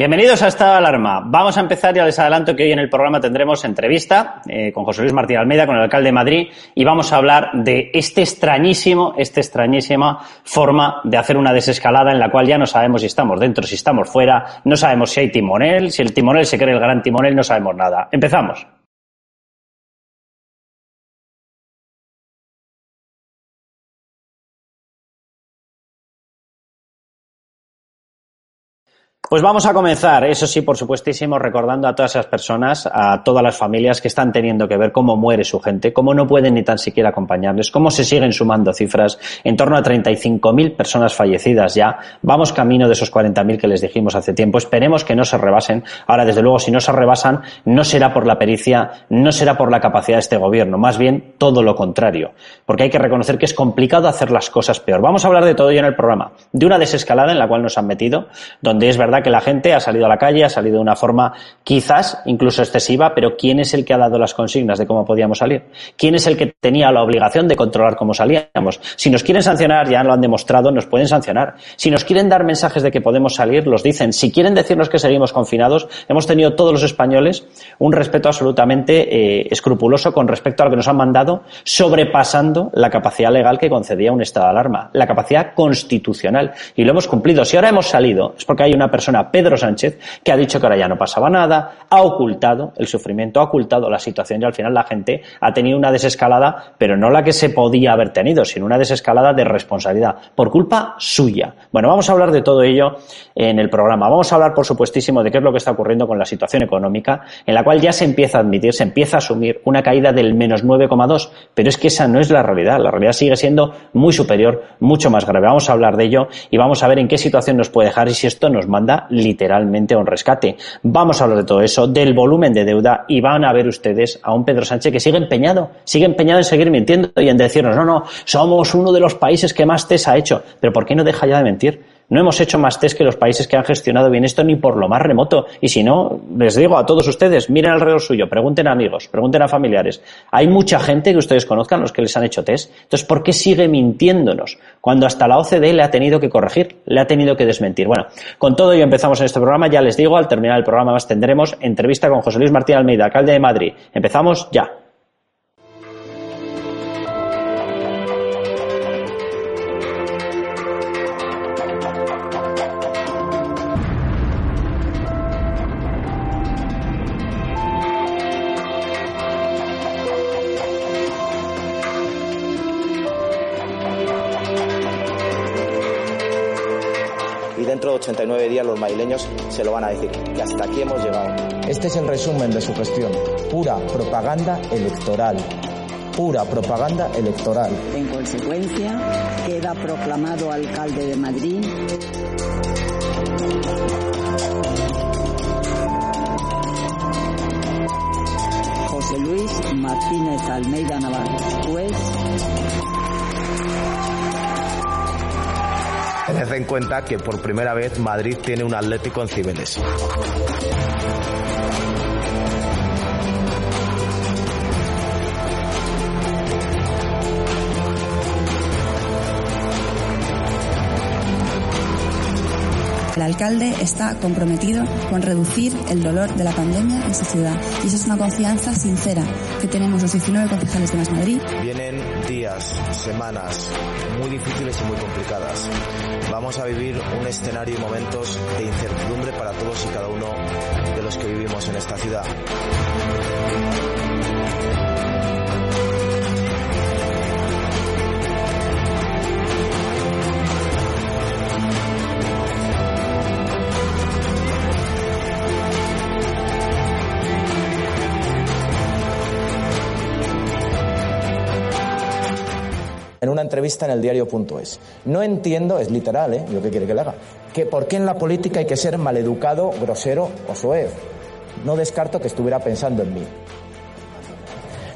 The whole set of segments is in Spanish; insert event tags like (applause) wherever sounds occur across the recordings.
Bienvenidos a Estado de Alarma. Vamos a empezar, ya les adelanto que hoy en el programa tendremos entrevista eh, con José Luis Martín Almeida, con el alcalde de Madrid, y vamos a hablar de este extrañísimo, esta extrañísima forma de hacer una desescalada en la cual ya no sabemos si estamos dentro, si estamos fuera, no sabemos si hay timonel, si el timonel se cree el gran timonel, no sabemos nada. Empezamos. Pues vamos a comenzar, eso sí, por supuestísimo, recordando a todas esas personas, a todas las familias que están teniendo que ver cómo muere su gente, cómo no pueden ni tan siquiera acompañarles, cómo se siguen sumando cifras, en torno a 35.000 personas fallecidas ya. Vamos camino de esos 40.000 que les dijimos hace tiempo. Esperemos que no se rebasen. Ahora, desde luego, si no se rebasan, no será por la pericia, no será por la capacidad de este gobierno, más bien todo lo contrario. Porque hay que reconocer que es complicado hacer las cosas peor. Vamos a hablar de todo ello en el programa. De una desescalada en la cual nos han metido, donde es verdad que la gente ha salido a la calle, ha salido de una forma quizás incluso excesiva, pero ¿quién es el que ha dado las consignas de cómo podíamos salir? ¿Quién es el que tenía la obligación de controlar cómo salíamos? Si nos quieren sancionar, ya lo han demostrado, nos pueden sancionar. Si nos quieren dar mensajes de que podemos salir, los dicen. Si quieren decirnos que seguimos confinados, hemos tenido todos los españoles un respeto absolutamente eh, escrupuloso con respecto a lo que nos han mandado, sobrepasando la capacidad legal que concedía un estado de alarma, la capacidad constitucional. Y lo hemos cumplido. Si ahora hemos salido, es porque hay una persona Pedro Sánchez, que ha dicho que ahora ya no pasaba nada, ha ocultado el sufrimiento, ha ocultado la situación y al final la gente ha tenido una desescalada, pero no la que se podía haber tenido, sino una desescalada de responsabilidad, por culpa suya. Bueno, vamos a hablar de todo ello en el programa. Vamos a hablar, por supuestísimo, de qué es lo que está ocurriendo con la situación económica, en la cual ya se empieza a admitir, se empieza a asumir una caída del menos 9,2, pero es que esa no es la realidad. La realidad sigue siendo muy superior, mucho más grave. Vamos a hablar de ello y vamos a ver en qué situación nos puede dejar y si esto nos manda literalmente a un rescate. Vamos a hablar de todo eso, del volumen de deuda y van a ver ustedes a un Pedro Sánchez que sigue empeñado, sigue empeñado en seguir mintiendo y en decirnos, no, no, somos uno de los países que más test ha hecho. Pero ¿por qué no deja ya de mentir? No hemos hecho más test que los países que han gestionado bien esto ni por lo más remoto. Y si no, les digo a todos ustedes, miren alrededor suyo, pregunten a amigos, pregunten a familiares. Hay mucha gente que ustedes conozcan los que les han hecho test. Entonces, ¿por qué sigue mintiéndonos? Cuando hasta la OCDE le ha tenido que corregir, le ha tenido que desmentir. Bueno, con todo ello empezamos en este programa. Ya les digo, al terminar el programa más tendremos entrevista con José Luis Martín Almeida, alcalde de Madrid. Empezamos ya. Dentro de 89 días los madrileños se lo van a decir, que hasta aquí hemos llegado. Este es el resumen de su gestión. Pura propaganda electoral. Pura propaganda electoral. En consecuencia, queda proclamado alcalde de Madrid. José Luis Martínez Almeida Navarro, juez Tened en cuenta que por primera vez Madrid tiene un Atlético en Cibeles. Alcalde está comprometido con reducir el dolor de la pandemia en su ciudad y eso es una confianza sincera que tenemos los 19 concejales de Más Madrid. Vienen días, semanas muy difíciles y muy complicadas. Vamos a vivir un escenario y momentos de incertidumbre para todos y cada uno de los que vivimos en esta ciudad. En una entrevista en el diario.es. No entiendo, es literal, ¿eh? Lo que quiere que le haga. Que por qué en la política hay que ser maleducado, grosero o soez. No descarto que estuviera pensando en mí.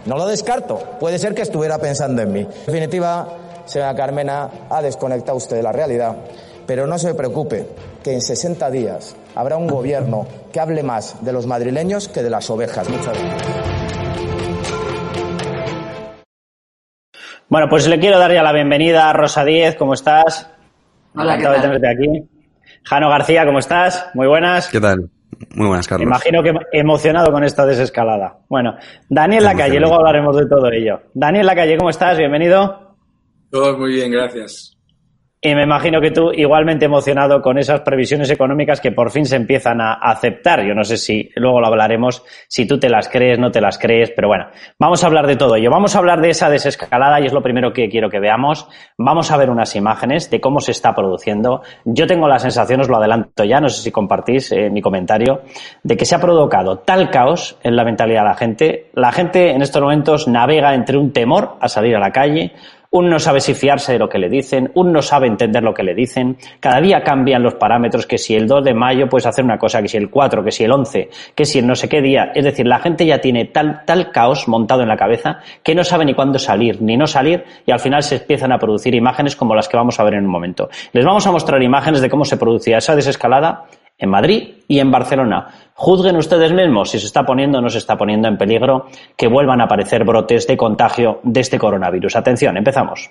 No lo descarto. Puede ser que estuviera pensando en mí. En definitiva, señora Carmena, ha desconectado usted de la realidad. Pero no se preocupe, que en 60 días habrá un gobierno que hable más de los madrileños que de las ovejas. Muchas gracias. Bueno, pues le quiero dar ya la bienvenida a Rosa Díez, ¿cómo estás? Hola, ¿qué Encantado de tal? tenerte aquí. Jano García, ¿cómo estás? Muy buenas. ¿Qué tal? Muy buenas, Carlos. Imagino que emocionado con esta desescalada. Bueno, Daniel Lacalle, luego hablaremos de todo ello. Daniel Lacalle, ¿cómo estás? Bienvenido. Todo muy bien, gracias. Y me imagino que tú igualmente emocionado con esas previsiones económicas que por fin se empiezan a aceptar. Yo no sé si luego lo hablaremos, si tú te las crees, no te las crees, pero bueno, vamos a hablar de todo ello. Vamos a hablar de esa desescalada y es lo primero que quiero que veamos. Vamos a ver unas imágenes de cómo se está produciendo. Yo tengo la sensación, os lo adelanto ya, no sé si compartís eh, mi comentario, de que se ha provocado tal caos en la mentalidad de la gente. La gente en estos momentos navega entre un temor a salir a la calle, uno no sabe si fiarse de lo que le dicen, uno no sabe entender lo que le dicen, cada día cambian los parámetros, que si el 2 de mayo puedes hacer una cosa, que si el 4, que si el 11, que si el no sé qué día. Es decir, la gente ya tiene tal, tal caos montado en la cabeza que no sabe ni cuándo salir ni no salir y al final se empiezan a producir imágenes como las que vamos a ver en un momento. Les vamos a mostrar imágenes de cómo se producía esa desescalada en Madrid y en Barcelona. Juzguen ustedes mismos si se está poniendo o no se está poniendo en peligro que vuelvan a aparecer brotes de contagio de este coronavirus. Atención, empezamos.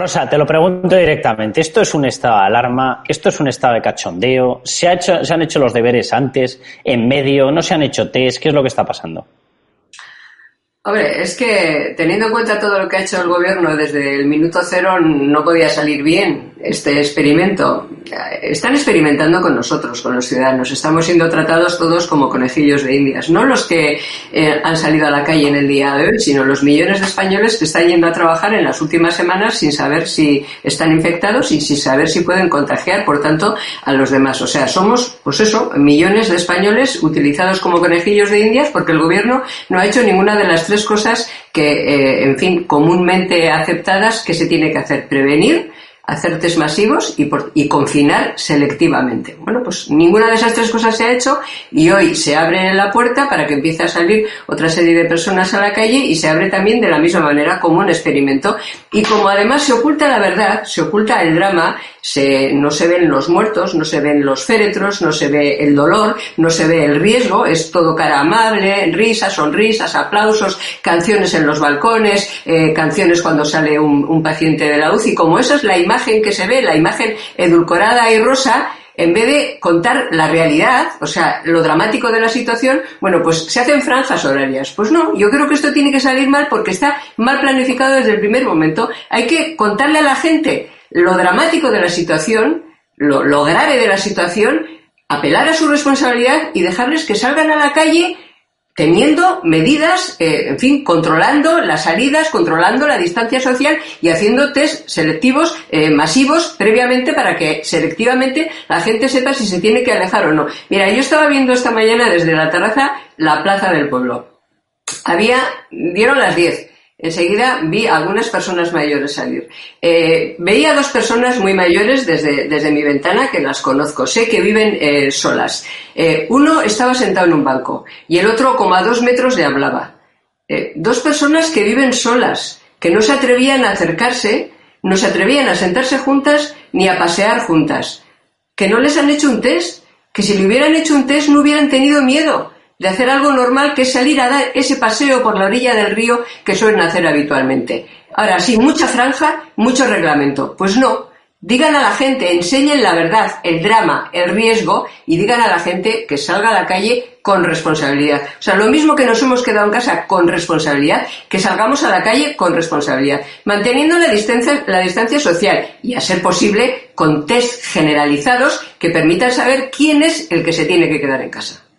Rosa, te lo pregunto directamente. ¿Esto es un estado de alarma? ¿Esto es un estado de cachondeo? ¿Se, ha hecho, ¿Se han hecho los deberes antes, en medio? ¿No se han hecho test? ¿Qué es lo que está pasando? Hombre, es que teniendo en cuenta todo lo que ha hecho el gobierno desde el minuto cero, no podía salir bien este experimento. Están experimentando con nosotros, con los ciudadanos. Estamos siendo tratados todos como conejillos de indias. No los que eh, han salido a la calle en el día de hoy, sino los millones de españoles que están yendo a trabajar en las últimas semanas sin saber si están infectados y sin saber si pueden contagiar, por tanto, a los demás. O sea, somos, pues eso, millones de españoles utilizados como conejillos de indias porque el gobierno no ha hecho ninguna de las tres cosas que, eh, en fin, comúnmente aceptadas que se tiene que hacer. Prevenir, hacer test masivos y, por, y confinar selectivamente. Bueno, pues ninguna de esas tres cosas se ha hecho y hoy se abre la puerta para que empiece a salir otra serie de personas a la calle y se abre también de la misma manera como un experimento. Y como además se oculta la verdad, se oculta el drama, se, no se ven los muertos, no se ven los féretros, no se ve el dolor, no se ve el riesgo, es todo cara amable, risas, sonrisas, aplausos, canciones en los balcones, eh, canciones cuando sale un, un paciente de la UCI, como esa es la imagen que se ve, la imagen edulcorada y rosa, en vez de contar la realidad, o sea, lo dramático de la situación, bueno, pues se hacen franjas horarias. Pues no, yo creo que esto tiene que salir mal porque está mal planificado desde el primer momento. Hay que contarle a la gente lo dramático de la situación, lo, grave de la situación, apelar a su responsabilidad y dejarles que salgan a la calle teniendo medidas, eh, en fin, controlando las salidas, controlando la distancia social y haciendo test selectivos eh, masivos previamente para que selectivamente la gente sepa si se tiene que alejar o no. Mira, yo estaba viendo esta mañana desde la terraza la plaza del pueblo. Había, dieron las 10 Enseguida vi algunas personas mayores salir. Eh, veía dos personas muy mayores desde, desde, mi ventana que las conozco. Sé que viven eh, solas. Eh, uno estaba sentado en un banco y el otro como a dos metros le hablaba. Dos personas que viven solas, que no se atrevían a acercarse, no se atrevían a sentarse juntas ni a pasear juntas. Que no les han hecho un test, que si le hubieran hecho un test no hubieran tenido miedo de hacer algo normal que es salir a dar ese paseo por la orilla del río que suelen hacer habitualmente. Ahora sí, mucha franja, mucho reglamento. Pues no, Digan a la gente, enseñen la verdad, el drama, el riesgo y digan a la gente que salga a la calle con responsabilidad. O sea, lo mismo que nos hemos quedado en casa con responsabilidad, que salgamos a la calle con responsabilidad, manteniendo la distancia, la distancia social y, a ser posible, con test generalizados que permitan saber quién es el que se tiene que quedar en casa.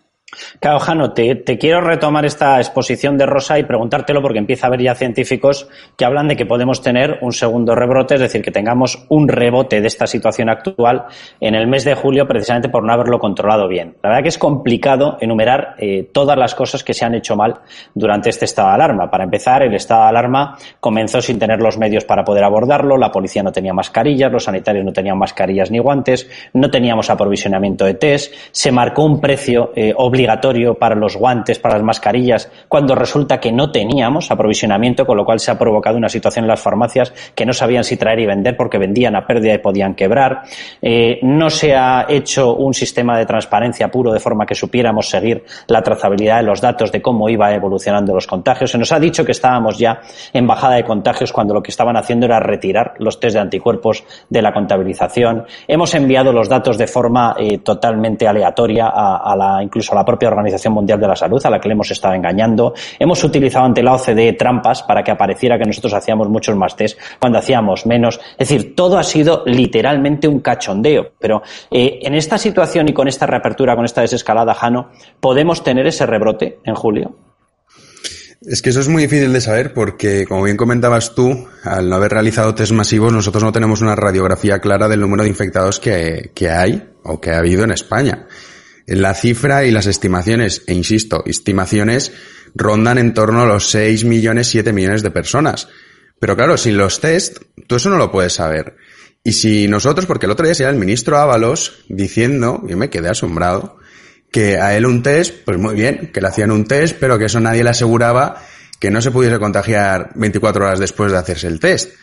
Claro, Jano, te, quiero retomar esta exposición de Rosa y preguntártelo porque empieza a haber ya científicos que hablan de que podemos tener un segundo rebrote, es decir, que tengamos un rebote de esta situación actual en el mes de julio precisamente por no haberlo controlado bien. La verdad que es complicado enumerar eh, todas las cosas que se han hecho mal durante este estado de alarma. Para empezar, el estado de alarma comenzó sin tener los medios para poder abordarlo, la policía no tenía mascarillas, los sanitarios no tenían mascarillas ni guantes, no teníamos aprovisionamiento de test, se marcó un precio eh, obligatorio para los guantes, para las mascarillas, cuando resulta que no teníamos aprovisionamiento, con lo cual se ha provocado una situación en las farmacias que no sabían si traer y vender porque vendían a pérdida y podían quebrar. Eh, no se ha hecho un sistema de transparencia puro de forma que supiéramos seguir la trazabilidad de los datos de cómo iba evolucionando los contagios. Se nos ha dicho que estábamos ya en bajada de contagios cuando lo que estaban haciendo era retirar los test de anticuerpos de la contabilización. Hemos enviado los datos de forma eh, totalmente aleatoria a, la, incluso a la propia Organización Mundial de la Salud, a la que le hemos estado engañando. Hemos utilizado ante la OCDE trampas para que apareciera que nosotros hacíamos muchos más test cuando hacíamos menos. Es decir, todo ha sido literalmente un cachondeo. Pero eh, en esta situación y con esta reapertura, con esta desescalada, Jano, ¿podemos tener ese rebrote en julio? Es que eso es muy difícil de saber porque, como bien comentabas tú, al no haber realizado test masivos, nosotros no tenemos una radiografía clara del número de infectados que, que hay o que ha habido en España. La cifra y las estimaciones, e insisto, estimaciones rondan en torno a los 6 millones, 7 millones de personas. Pero claro, sin los test, tú eso no lo puedes saber. Y si nosotros, porque el otro día se el ministro Ábalos diciendo, yo me quedé asombrado, que a él un test, pues muy bien, que le hacían un test, pero que eso nadie le aseguraba que no se pudiese contagiar 24 horas después de hacerse el test.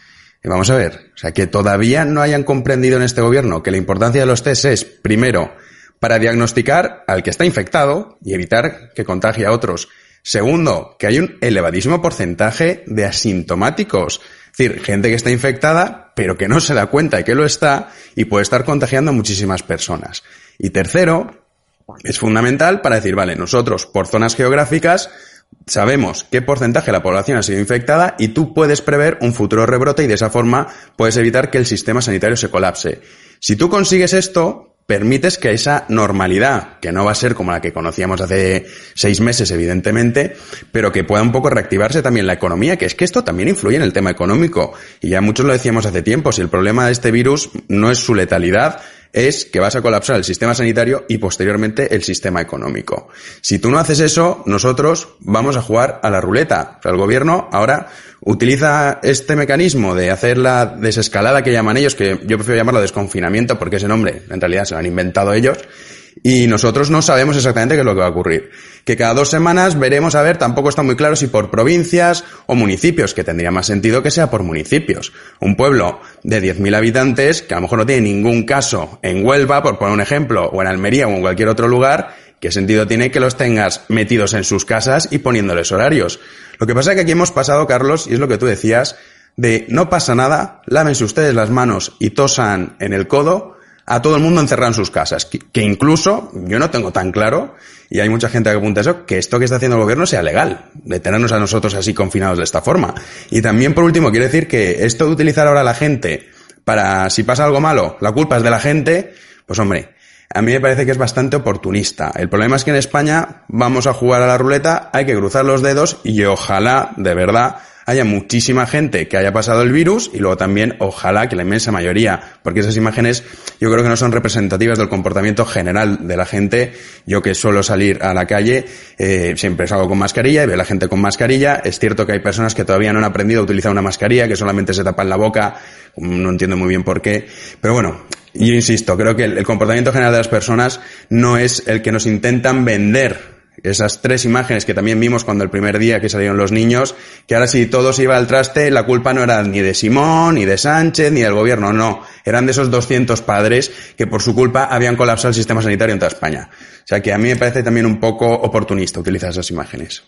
Y vamos a ver, o sea, que todavía no hayan comprendido en este gobierno que la importancia de los test es, primero, para diagnosticar al que está infectado y evitar que contagie a otros. Segundo, que hay un elevadísimo porcentaje de asintomáticos. Es decir, gente que está infectada, pero que no se da cuenta de que lo está y puede estar contagiando a muchísimas personas. Y tercero, es fundamental para decir, vale, nosotros por zonas geográficas sabemos qué porcentaje de la población ha sido infectada y tú puedes prever un futuro rebrote y de esa forma puedes evitar que el sistema sanitario se colapse. Si tú consigues esto, permites que esa normalidad, que no va a ser como la que conocíamos hace seis meses, evidentemente, pero que pueda un poco reactivarse también la economía, que es que esto también influye en el tema económico. Y ya muchos lo decíamos hace tiempo, si el problema de este virus no es su letalidad, es que vas a colapsar el sistema sanitario y posteriormente el sistema económico. Si tú no haces eso, nosotros vamos a jugar a la ruleta. O sea, el gobierno ahora utiliza este mecanismo de hacer la desescalada que llaman ellos, que yo prefiero llamarlo desconfinamiento porque ese nombre en realidad se lo han inventado ellos, y nosotros no sabemos exactamente qué es lo que va a ocurrir. Que cada dos semanas veremos a ver, tampoco está muy claro si por provincias o municipios, que tendría más sentido que sea por municipios. Un pueblo de 10.000 habitantes, que a lo mejor no tiene ningún caso en Huelva, por poner un ejemplo, o en Almería o en cualquier otro lugar, ¿qué sentido tiene que los tengas metidos en sus casas y poniéndoles horarios? Lo que pasa es que aquí hemos pasado, Carlos, y es lo que tú decías, de no pasa nada, lávense ustedes las manos y tosan en el codo, a todo el mundo encerrado en sus casas. Que, incluso, yo no tengo tan claro, y hay mucha gente que apunta eso, que esto que está haciendo el gobierno sea legal, de tenernos a nosotros así confinados de esta forma. Y también, por último, quiero decir que esto de utilizar ahora a la gente para, si pasa algo malo, la culpa es de la gente, pues hombre, a mí me parece que es bastante oportunista. El problema es que en España vamos a jugar a la ruleta, hay que cruzar los dedos y ojalá, de verdad, haya muchísima gente que haya pasado el virus y luego también ojalá que la inmensa mayoría, porque esas imágenes yo creo que no son representativas del comportamiento general de la gente. Yo que suelo salir a la calle, eh, siempre salgo con mascarilla y veo a la gente con mascarilla. Es cierto que hay personas que todavía no han aprendido a utilizar una mascarilla, que solamente se tapan la boca, no entiendo muy bien por qué, pero bueno, yo insisto, creo que el, comportamiento general de las personas no es el que nos intentan vender esas tres imágenes que también vimos cuando el primer día que salieron los niños, que ahora si todo se iba al traste, la culpa no era ni de Simón, ni de Sánchez, ni del gobierno, no. Eran de esos 200 padres que por su culpa habían colapsado el sistema sanitario en toda España. O sea que a mí me parece también un poco oportunista utilizar esas imágenes.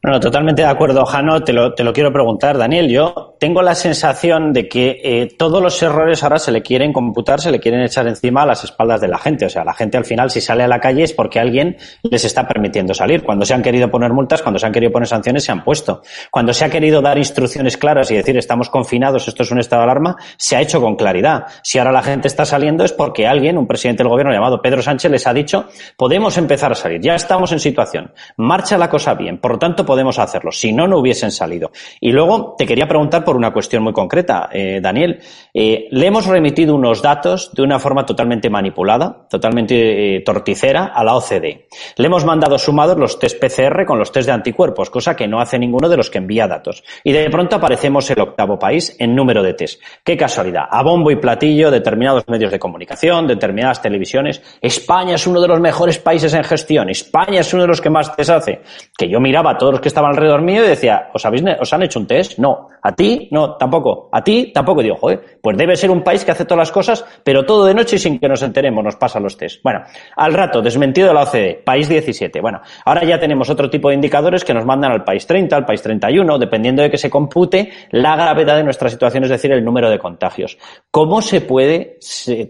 Bueno, totalmente de acuerdo, Jano. Te lo, te lo quiero preguntar, Daniel. Yo tengo la sensación de que eh, todos los errores ahora se le quieren computar, se le quieren echar encima a las espaldas de la gente. O sea, la gente al final, si sale a la calle es porque alguien les está permitiendo salir. Cuando se han querido poner multas, cuando se han querido poner sanciones, se han puesto. Cuando se ha querido dar instrucciones claras y decir estamos confinados, esto es un estado de alarma, se ha hecho con claridad. Si ahora la gente está saliendo es porque alguien, un presidente del gobierno llamado Pedro Sánchez, les ha dicho podemos empezar a salir, ya estamos en situación, marcha la cosa bien, por lo tanto podemos hacerlo. Si no, no hubiesen salido. Y luego te quería preguntar por una cuestión muy concreta, eh, Daniel. Eh, le hemos remitido unos datos de una forma totalmente manipulada, totalmente eh, torticera a la OCDE. Le hemos mandado sumados los test PCR con los test de anticuerpos, cosa que no hace ninguno de los que envía datos. Y de pronto aparecemos el octavo país en número de test. Qué casualidad. A bombo y platillo, determinados medios de comunicación, determinadas televisiones. España es uno de los mejores países en gestión. España es uno de los que más test hace. Que yo miraba todos los que estaban alrededor mío y decía, ¿os, habéis, ¿os han hecho un test? No. ¿A ti? No, tampoco. ¿A ti? Tampoco. Digo, joder, pues debe ser un país que hace todas las cosas, pero todo de noche y sin que nos enteremos, nos pasa los test. Bueno, al rato, desmentido de la OCDE, país 17. Bueno, ahora ya tenemos otro tipo de indicadores que nos mandan al país 30, al país 31, dependiendo de que se compute la gravedad de nuestra situación, es decir, el número de contagios. ¿Cómo se puede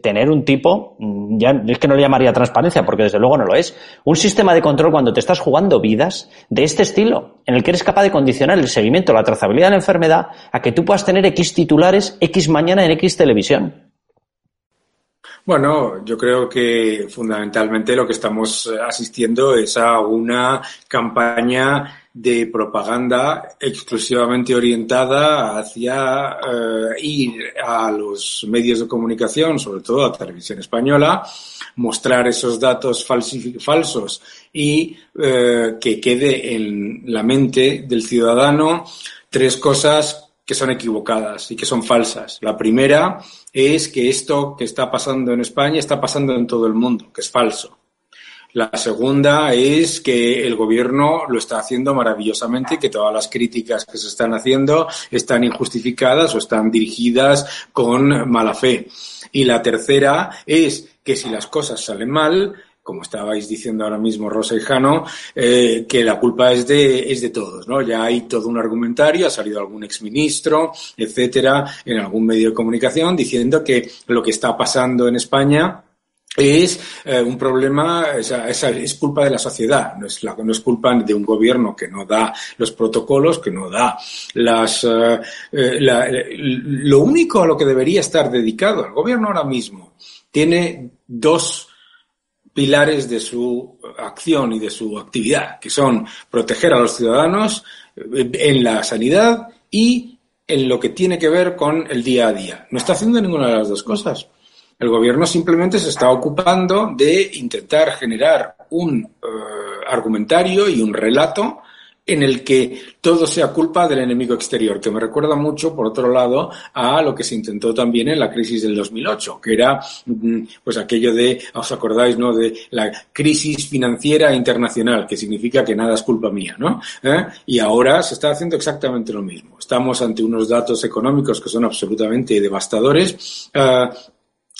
tener un tipo, mm, ya es que no le llamaría transparencia, porque desde luego no lo es, un sistema de control cuando te estás jugando vidas de este estilo, en el que eres capaz de condicionar el seguimiento, la trazabilidad de la enfermedad a que tú puedas tener X titulares X mañana en X televisión? Bueno, yo creo que fundamentalmente lo que estamos eh, asistiendo es a una campaña de propaganda exclusivamente orientada hacia eh, ir a los medios de comunicación, sobre todo a televisión española, mostrar esos datos falsos y eh, que quede en la mente del ciudadano tres cosas que son equivocadas y que son falsas. La primera es que esto que está pasando en España está pasando en todo el mundo, que es falso. La segunda es que el gobierno lo está haciendo maravillosamente y que todas las críticas que se están haciendo están injustificadas o están dirigidas con mala fe. Y la tercera es que si las cosas salen mal, como estabais diciendo ahora mismo Rosa y Jano, eh, que la culpa es de, es de todos, ¿no? Ya hay todo un argumentario, ha salido algún exministro, etcétera, en algún medio de comunicación diciendo que lo que está pasando en España es eh, un problema, es culpa de la sociedad, no es, no es culpa de un gobierno que no da los protocolos, que no da las... Eh, lo único a lo que debería estar dedicado el gobierno ahora mismo tiene dos pilares de su acción y de su actividad, que son proteger a los ciudadanos eh, en la sanidad y en lo que tiene que ver con el día a día. No está haciendo ninguna de las dos cosas. El gobierno simplemente se está ocupando de intentar generar un eh, argumentario y un relato en el que todo sea culpa del enemigo exterior, que me recuerda mucho, por otro lado, a lo que se intentó también en la crisis del 2008, que era mm, pues aquello de, os acordáis, ¿no?, de la crisis financiera internacional, que significa que nada es culpa mía, ¿no? ¿Eh? Y ahora se está haciendo exactamente lo mismo. Estamos ante unos datos económicos que son absolutamente devastadores. Uh,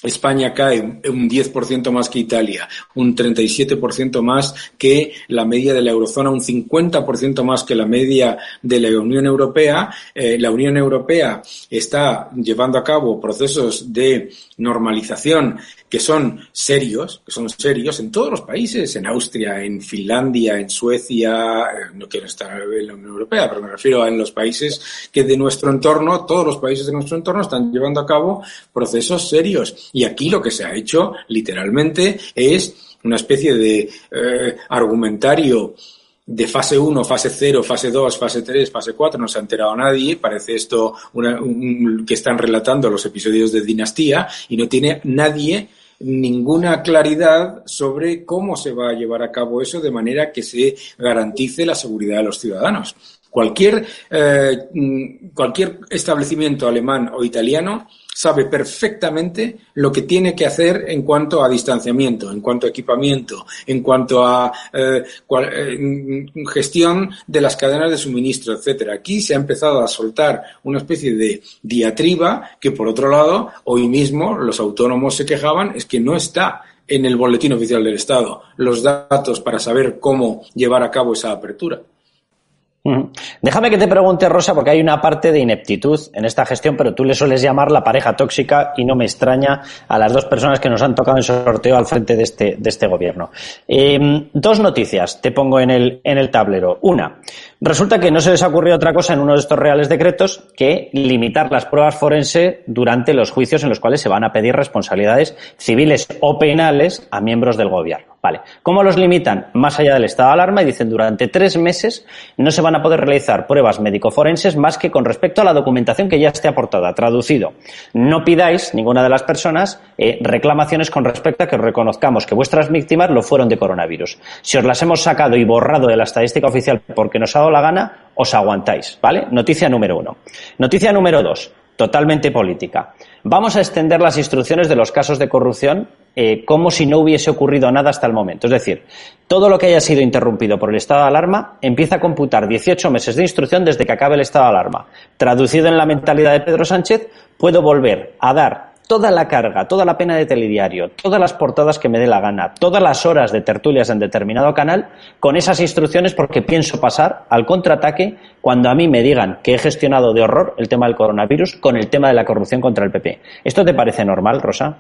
España cae un 10% más que Italia, un 37% más que la media de la eurozona, un 50% más que la media de la Unión Europea. Eh, la Unión Europea está llevando a cabo procesos de normalización que son serios, que son serios en todos los países, en Austria, en Finlandia, en Suecia, eh, no quiero estar en la Unión Europea, pero me refiero a en los países que de nuestro entorno, todos los países de nuestro entorno están llevando a cabo procesos serios. Y aquí lo que se ha hecho, literalmente, es una especie de eh, argumentario de fase 1, fase 0, fase 2, fase 3, fase 4, no se ha enterado nadie. Parece esto una, que están relatando los episodios de Dinastía y no tiene nadie ninguna claridad sobre cómo se va a llevar a cabo eso de manera que se garantice la seguridad de los ciudadanos. Cualquier, eh, mm, cualquier establecimiento alemán o italiano sabe perfectamente lo que tiene que hacer en cuanto a distanciamiento, en cuanto a equipamiento, en cuanto a eh, eh, gestión de las cadenas de suministro, etcétera. Aquí se ha empezado a soltar una especie de diatriba que, por otro lado, hoy mismo los autónomos se quejaban es que no está en el boletín oficial del Estado los datos para saber cómo llevar a cabo esa apertura. Déjame que te pregunte, Rosa, porque hay una parte de ineptitud en esta gestión, pero tú le sueles llamar la pareja tóxica y no me extraña a las dos personas que nos han tocado en sorteo al frente de este, de este gobierno. Eh, dos noticias te pongo en el, en el tablero. Una, Resulta que no se les ha ocurrido otra cosa en uno de estos reales decretos que limitar las pruebas forense durante los juicios en los cuales se van a pedir responsabilidades civiles o penales a miembros del gobierno. Vale. ¿Cómo los limitan? Más allá del estado de alarma y dicen durante tres meses no se van a poder realizar pruebas médico-forenses más que con respecto a la documentación que ya esté aportada. Traducido, no pidáis, ninguna de las personas, eh, reclamaciones con respecto a que reconozcamos que vuestras víctimas lo fueron de coronavirus. Si os las hemos sacado y borrado de la estadística oficial porque nos ha dado la gana, os aguantáis. ¿Vale? Noticia número uno. Noticia número dos totalmente política. Vamos a extender las instrucciones de los casos de corrupción eh, como si no hubiese ocurrido nada hasta el momento. Es decir, todo lo que haya sido interrumpido por el estado de alarma empieza a computar 18 meses de instrucción desde que acabe el estado de alarma. Traducido en la mentalidad de Pedro Sánchez, puedo volver a dar toda la carga, toda la pena de telediario, todas las portadas que me dé la gana, todas las horas de tertulias en determinado canal con esas instrucciones porque pienso pasar al contraataque cuando a mí me digan que he gestionado de horror el tema del coronavirus con el tema de la corrupción contra el PP. ¿Esto te parece normal, Rosa?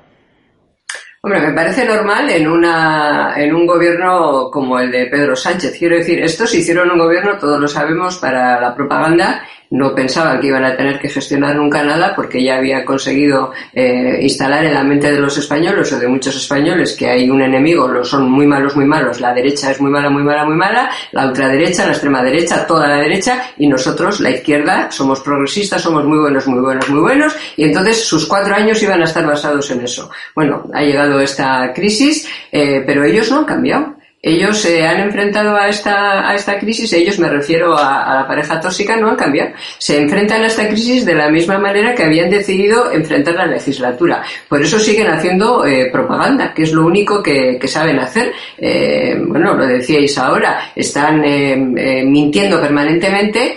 Hombre, me parece normal en, una, en un gobierno como el de Pedro Sánchez. Quiero decir, estos hicieron un gobierno, todos lo sabemos, para la propaganda no pensaban que iban a tener que gestionar nunca nada porque ya había conseguido eh, instalar en la mente de los españoles o de muchos españoles que hay un enemigo, lo son muy malos, muy malos, la derecha es muy mala, muy mala, muy mala, la ultraderecha, la extrema derecha, toda la derecha. Y nosotros, la izquierda, somos progresistas, somos muy buenos, muy buenos, muy buenos. Y entonces sus cuatro años iban a estar basados en eso. Bueno, ha llegado esta crisis, eh, pero ellos no han cambiado ellos se han enfrentado a esta, a esta crisis, ellos me refiero a, la pareja tóxica, no han cambiado. Se enfrentan a esta crisis de la misma manera que habían decidido enfrentar la legislatura. Por eso siguen haciendo eh, propaganda, que es lo único que, saben hacer. Eh, bueno, lo decíais ahora, están eh, mintiendo permanentemente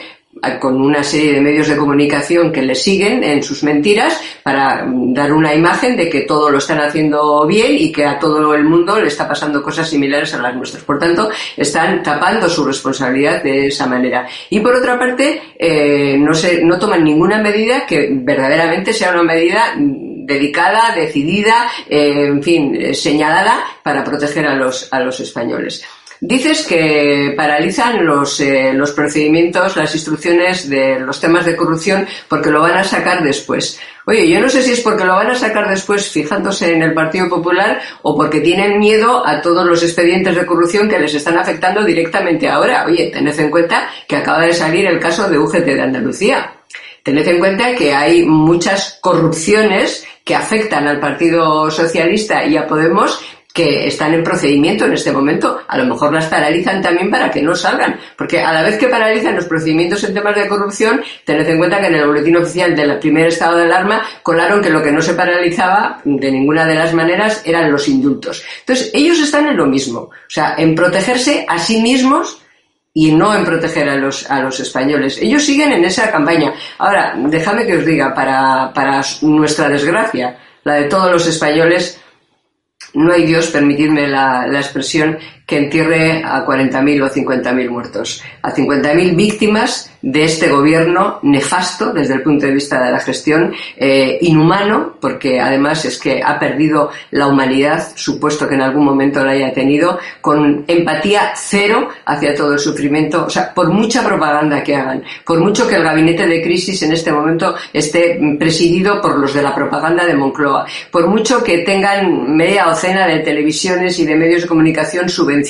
con una serie de medios de comunicación que les siguen en sus mentiras para dar una imagen de que todo lo están haciendo bien y que a todo el mundo le está pasando cosas similares a las nuestras. Por tanto, están tapando su responsabilidad de esa manera. Y por otra parte, eh, no, se, no toman ninguna medida que verdaderamente sea una medida dedicada, decidida, eh, en fin, señalada para proteger a los, a los españoles. Dices que paralizan los, eh, los procedimientos, las instrucciones de los temas de corrupción porque lo van a sacar después. Oye, yo no sé si es porque lo van a sacar después fijándose en el Partido Popular o porque tienen miedo a todos los expedientes de corrupción que les están afectando directamente ahora. Oye, tened en cuenta que acaba de salir el caso de UGT de Andalucía. Tened en cuenta que hay muchas corrupciones que afectan al Partido Socialista y a Podemos que están en procedimiento en este momento. A lo mejor las paralizan también para que no salgan, porque a la vez que paralizan los procedimientos en temas de corrupción, tened en cuenta que en el boletín oficial del primer estado de alarma colaron que lo que no se paralizaba de ninguna de las maneras eran los indultos. Entonces, ellos están en lo mismo, o sea, en protegerse a sí mismos y no en proteger a los, a los españoles. Ellos siguen en esa campaña. Ahora, déjame que os diga, para, para nuestra desgracia, la de todos los españoles, no hay Dios, permitidme la, la expresión, que entierre a 40.000 o 50.000 muertos, a 50.000 víctimas de este gobierno nefasto desde el punto de vista de la gestión, eh, inhumano, porque además es que ha perdido la humanidad, supuesto que en algún momento la haya tenido, con empatía cero hacia todo el sufrimiento, o sea, por mucha propaganda que hagan, por mucho que el gabinete de crisis en este momento esté presidido por los de la propaganda de Moncloa, por mucho que tengan media docena de televisiones y de medios de comunicación subvencionados,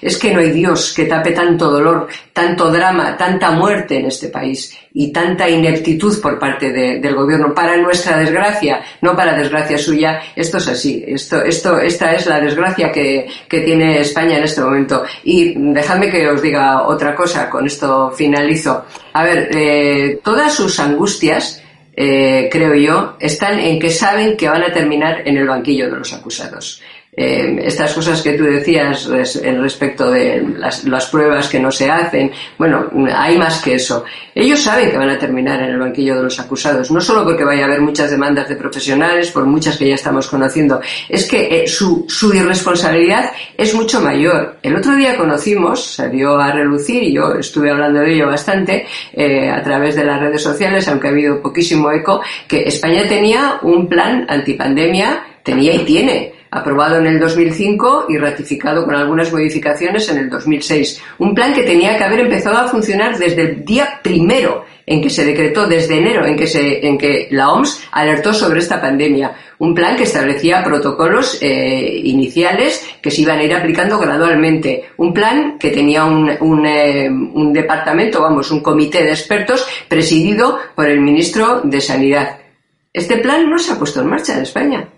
es que no hay Dios que tape tanto dolor, tanto drama, tanta muerte, en este país y tanta ineptitud por parte del gobierno. Para nuestra desgracia, no para desgracia suya, esto es así. Esto, esto, esta es la desgracia que, tiene España en este momento. Y dejadme que os diga otra cosa, con esto finalizo. A ver, eh, todas sus angustias, eh, creo yo, están en que saben que van a terminar en el banquillo de los acusados eh, estas cosas que tú decías en respecto de las, pruebas que no se hacen, bueno, hay más que eso. Ellos saben que van a terminar en el banquillo de los acusados, no solo porque vaya a haber muchas demandas de profesionales, por muchas que ya estamos conociendo, es que eh, su, su irresponsabilidad es mucho mayor. El otro día conocimos, salió a relucir, y yo estuve hablando de ello bastante eh, a través de las redes sociales, aunque ha habido poquísimo eco, que España tenía un plan antipandemia, tenía y tiene aprobado en el 2005 y ratificado con algunas modificaciones en el 2006. Un plan que tenía que haber empezado a funcionar desde el día primero en que se decretó, desde enero en que, se, en que la OMS alertó sobre esta pandemia. Un plan que establecía protocolos eh, iniciales que se iban a ir aplicando gradualmente. Un plan que tenía un, un, eh, un departamento, vamos, un comité de expertos presidido por el ministro de Sanidad. Este plan no se ha puesto en marcha en España.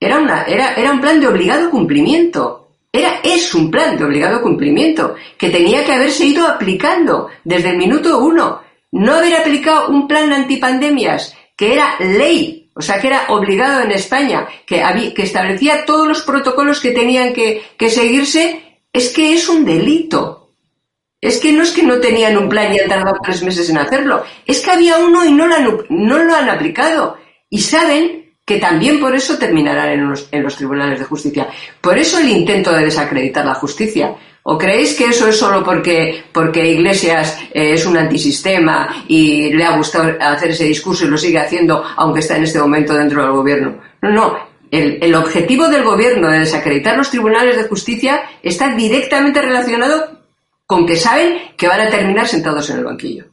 Era, una, era, era un plan de obligado cumplimiento. Era, es un plan de obligado cumplimiento que tenía que haberse ido aplicando desde el minuto uno. No haber aplicado un plan antipandemias que era ley, o sea, que era obligado en España, que, había, que establecía todos los protocolos que tenían que, que seguirse, es que es un delito. Es que no es que no tenían un plan y han tardado tres meses en hacerlo, es que había uno y no lo han, no lo han aplicado. Y saben que también por eso terminarán en los, tribunales de justicia. Por eso el intento de desacreditar la justicia. ¿O creéis que eso es solo porque, porque Iglesias eh, es un antisistema y le ha gustado hacer ese discurso y lo sigue haciendo, aunque está en este momento dentro del gobierno? No, no. El objetivo del gobierno de desacreditar los tribunales de justicia está directamente relacionado con que saben que van a terminar sentados en el banquillo.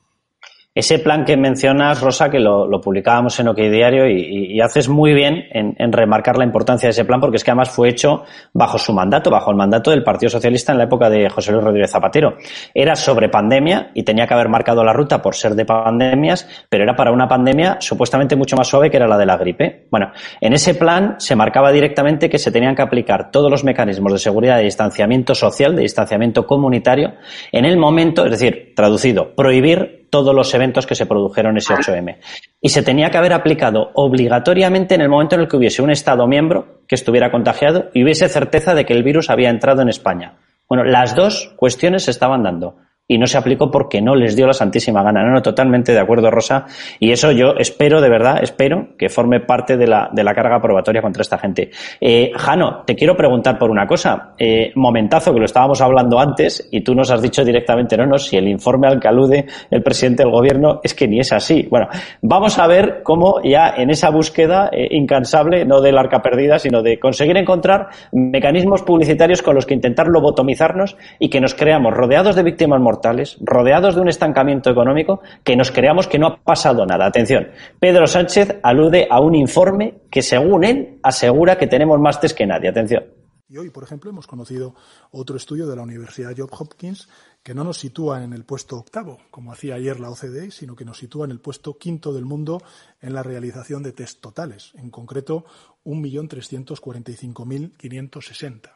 Ese plan que mencionas, Rosa, que lo, publicábamos en OK Diario y, haces muy bien en, remarcar la importancia de ese plan porque es que además fue hecho bajo su mandato, bajo el mandato del Partido Socialista en la época de José Luis Rodríguez Zapatero. Era sobre pandemia y tenía que haber marcado la ruta por ser de pandemias, pero era para una pandemia supuestamente mucho más suave que era la de la gripe. Bueno, en ese plan se marcaba directamente que se tenían que aplicar todos los mecanismos de seguridad de distanciamiento social, de distanciamiento comunitario, en el momento, es decir, traducido, prohibir todos los eventos que se produjeron ese 8M. Y se tenía que haber aplicado obligatoriamente en el momento en el que hubiese un Estado miembro que estuviera contagiado y hubiese certeza de que el virus había entrado en España. Bueno, las dos cuestiones se estaban dando y no se aplicó porque no les dio la santísima gana. No, no, totalmente de acuerdo, Rosa. Y eso yo espero, de verdad, espero que forme parte de la, de la carga probatoria contra esta gente. Eh, Jano, te quiero preguntar por una cosa. Eh, momentazo que lo estábamos hablando antes y tú nos has dicho directamente, no, no, si el informe al que alude el presidente del gobierno es que ni es así. Bueno, vamos a ver cómo ya en esa búsqueda eh, incansable, no del arca perdida, sino de conseguir encontrar mecanismos publicitarios con los que intentar lobotomizarnos y que nos creamos rodeados de víctimas mortales rodeados de un estancamiento económico, que nos creamos que no ha pasado nada. Atención, Pedro Sánchez alude a un informe que, según él, asegura que tenemos más test que nadie. Atención. Y hoy, por ejemplo, hemos conocido otro estudio de la Universidad Johns Hopkins que no nos sitúa en el puesto octavo, como hacía ayer la OCDE, sino que nos sitúa en el puesto quinto del mundo en la realización de test totales, en concreto 1.345.560.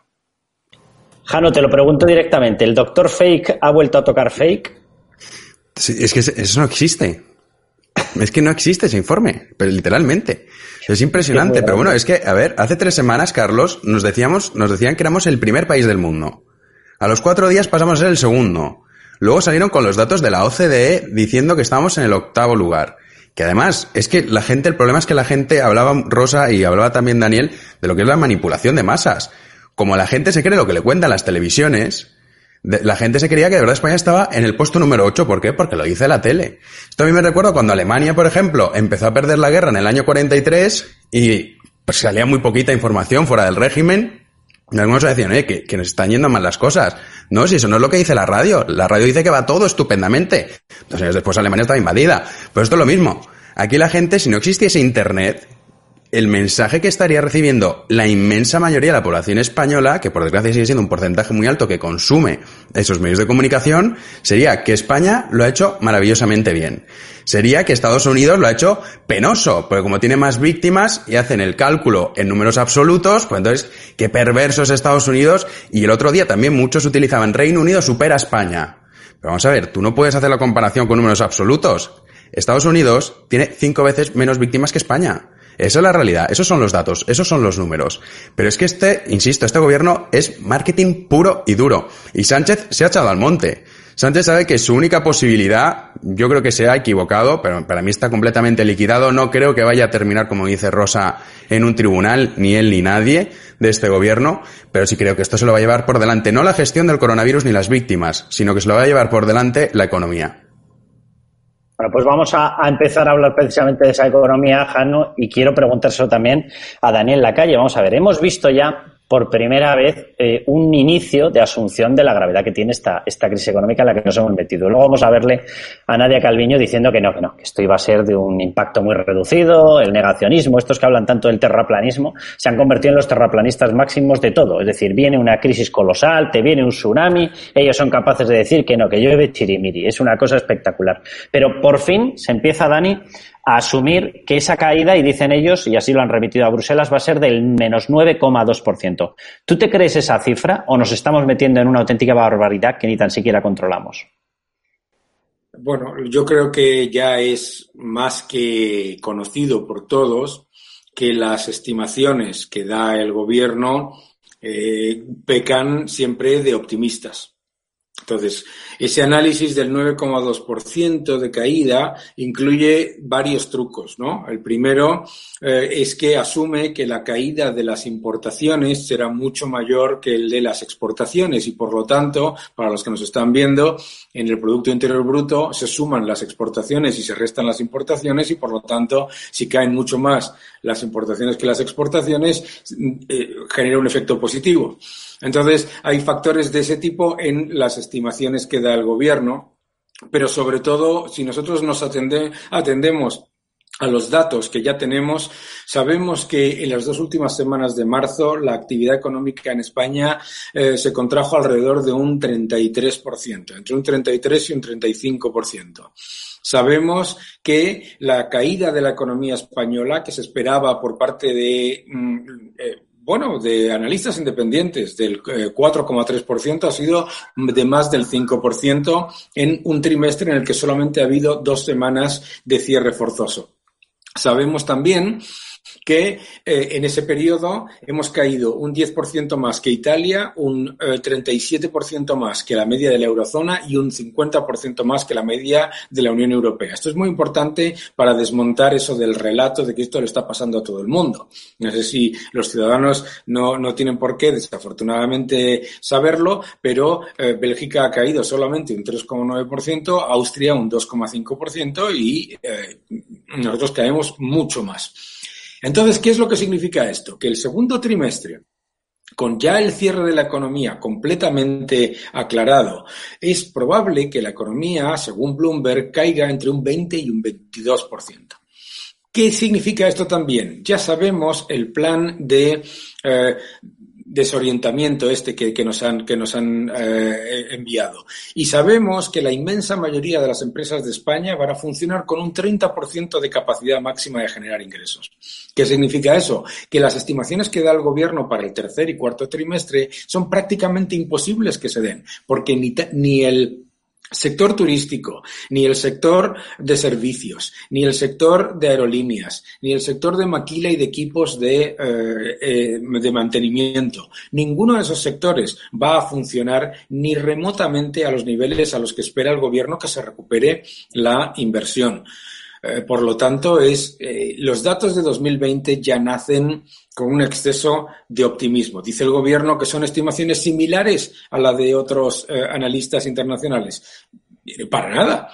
Jano, te lo pregunto directamente. ¿El doctor Fake ha vuelto a tocar Fake? es que eso no existe. Es que no existe ese informe, pero literalmente. Es impresionante, pero bueno, es que, a ver, hace tres semanas, Carlos, nos decíamos, nos decían que éramos el primer país del mundo. A los cuatro días pasamos a ser el segundo. Luego salieron con los datos de la OCDE diciendo que estábamos en el octavo lugar. Que además, es que la gente, el problema es que la gente hablaba Rosa y hablaba también Daniel de lo que es la manipulación de masas como la gente se cree lo que le cuentan las televisiones, la gente se creía que de verdad España estaba en el puesto número 8. ¿Por qué? Porque lo dice la tele. Esto a mí me recuerda cuando Alemania, por ejemplo, empezó a perder la guerra en el año 43 y pues salía muy poquita información fuera del régimen. Y algunos decían, eh, que, que, nos están yendo mal las cosas. No, si eso no es lo que dice la radio. La radio dice que va todo estupendamente. Dos años después Alemania estaba invadida. Pero esto es lo mismo. Aquí la gente, si no existiese Internet, el mensaje que estaría recibiendo la inmensa mayoría de la población española, que por desgracia sigue siendo un porcentaje muy alto que consume esos medios de comunicación, sería que España lo ha hecho maravillosamente bien. Sería que Estados Unidos lo ha hecho penoso, porque como tiene más víctimas y hacen el cálculo en números absolutos, pues entonces, qué perversos Estados Unidos, y el otro día también muchos utilizaban Reino Unido supera España. Pero vamos a ver, tú no puedes hacer la comparación con números absolutos. Estados Unidos tiene cinco veces menos víctimas que España. Esa es la realidad, esos son los datos, esos son los números. Pero es que este, insisto, este gobierno es marketing puro y duro. Y Sánchez se ha echado al monte. Sánchez sabe que su única posibilidad, yo creo que se ha equivocado, pero para mí está completamente liquidado. No creo que vaya a terminar, como dice Rosa, en un tribunal, ni él ni nadie de este gobierno, pero sí creo que esto se lo va a llevar por delante no la gestión del coronavirus ni las víctimas, sino que se lo va a llevar por delante la economía. Bueno, pues vamos a, empezar a hablar precisamente de esa economía, Jano, y quiero preguntárselo también a Daniel Lacalle. Vamos a ver, hemos visto ya por primera vez eh, un inicio de asunción de la gravedad que tiene esta, esta crisis económica en la que nos hemos metido. Luego vamos a verle a Nadia Calviño diciendo que no, que no, que esto iba a ser de un impacto muy reducido, el negacionismo, estos que hablan tanto del terraplanismo, se han convertido en los terraplanistas máximos de todo. Es decir, viene una crisis colosal, te viene un tsunami, ellos son capaces de decir que no, que llueve chirimiri. Es una cosa espectacular. Pero por fin se empieza, Dani, a asumir que esa caída, y dicen ellos, y así lo han remitido a Bruselas, va a ser del menos 9,2%. ¿Tú te crees esa cifra o nos estamos metiendo en una auténtica barbaridad que ni tan siquiera controlamos? Bueno, yo creo que ya es más que conocido por todos que las estimaciones que da el gobierno eh, pecan siempre de optimistas. Entonces, ese análisis del 9,2% de caída incluye varios trucos, ¿no? El primero eh, es que asume que la caída de las importaciones será mucho mayor que el de las exportaciones y, por lo tanto, para los que nos están viendo, en el Producto Interior Bruto se suman las exportaciones y se restan las importaciones y, por lo tanto, si caen mucho más las importaciones que las exportaciones, eh, genera un efecto positivo. Entonces, hay factores de ese tipo en las estimaciones que da el gobierno, pero sobre todo, si nosotros nos atendemos a los datos que ya tenemos, sabemos que en las dos últimas semanas de marzo la actividad económica en España eh, se contrajo alrededor de un 33%, entre un 33 y un 35%. Sabemos que la caída de la economía española, que se esperaba por parte de mm, eh, bueno, de analistas independientes del 4,3% eh, ha sido de más del 5% en un trimestre en el que solamente ha habido dos semanas de cierre forzoso. Sabemos también que eh, en ese periodo hemos caído un 10% más que Italia, un 37% eh, más que la media de la eurozona y un 50% más que la media de la Unión Europea. Esto es muy importante para desmontar eso del relato de que esto le está pasando a todo el mundo. No sé si los ciudadanos no, no tienen por qué, desafortunadamente, saberlo, pero eh, Bélgica ha caído solamente un 3,9%, Austria un 2,5% y nosotros caemos mucho más. Entonces, ¿qué es lo que significa esto? Que el segundo trimestre con ya el cierre de la economía completamente aclarado, es probable que la economía, según Bloomberg, caiga entre un 20 y un 22%. ¿Qué significa esto también? Ya sabemos el plan de eh, desorientamiento este que, nos han, que nos han eh, enviado. Y sabemos que la inmensa mayoría de las empresas de España van a funcionar con un 30% de capacidad máxima de generar ingresos. ¿Qué significa eso? Que las estimaciones que da el gobierno para el tercer y cuarto trimestre son prácticamente imposibles que se den, porque ni, ni el sector turístico, ni el sector de servicios, ni el sector de aerolíneas, ni el sector de maquila y de equipos de, eh, eh, de mantenimiento. Ninguno de esos sectores va a funcionar ni remotamente a los niveles a los que espera el gobierno que se recupere la inversión. Eh, por lo tanto, es, los datos de 2020 ya nacen con un exceso de optimismo. Dice el gobierno que son estimaciones similares a la de otros eh, analistas internacionales. Para nada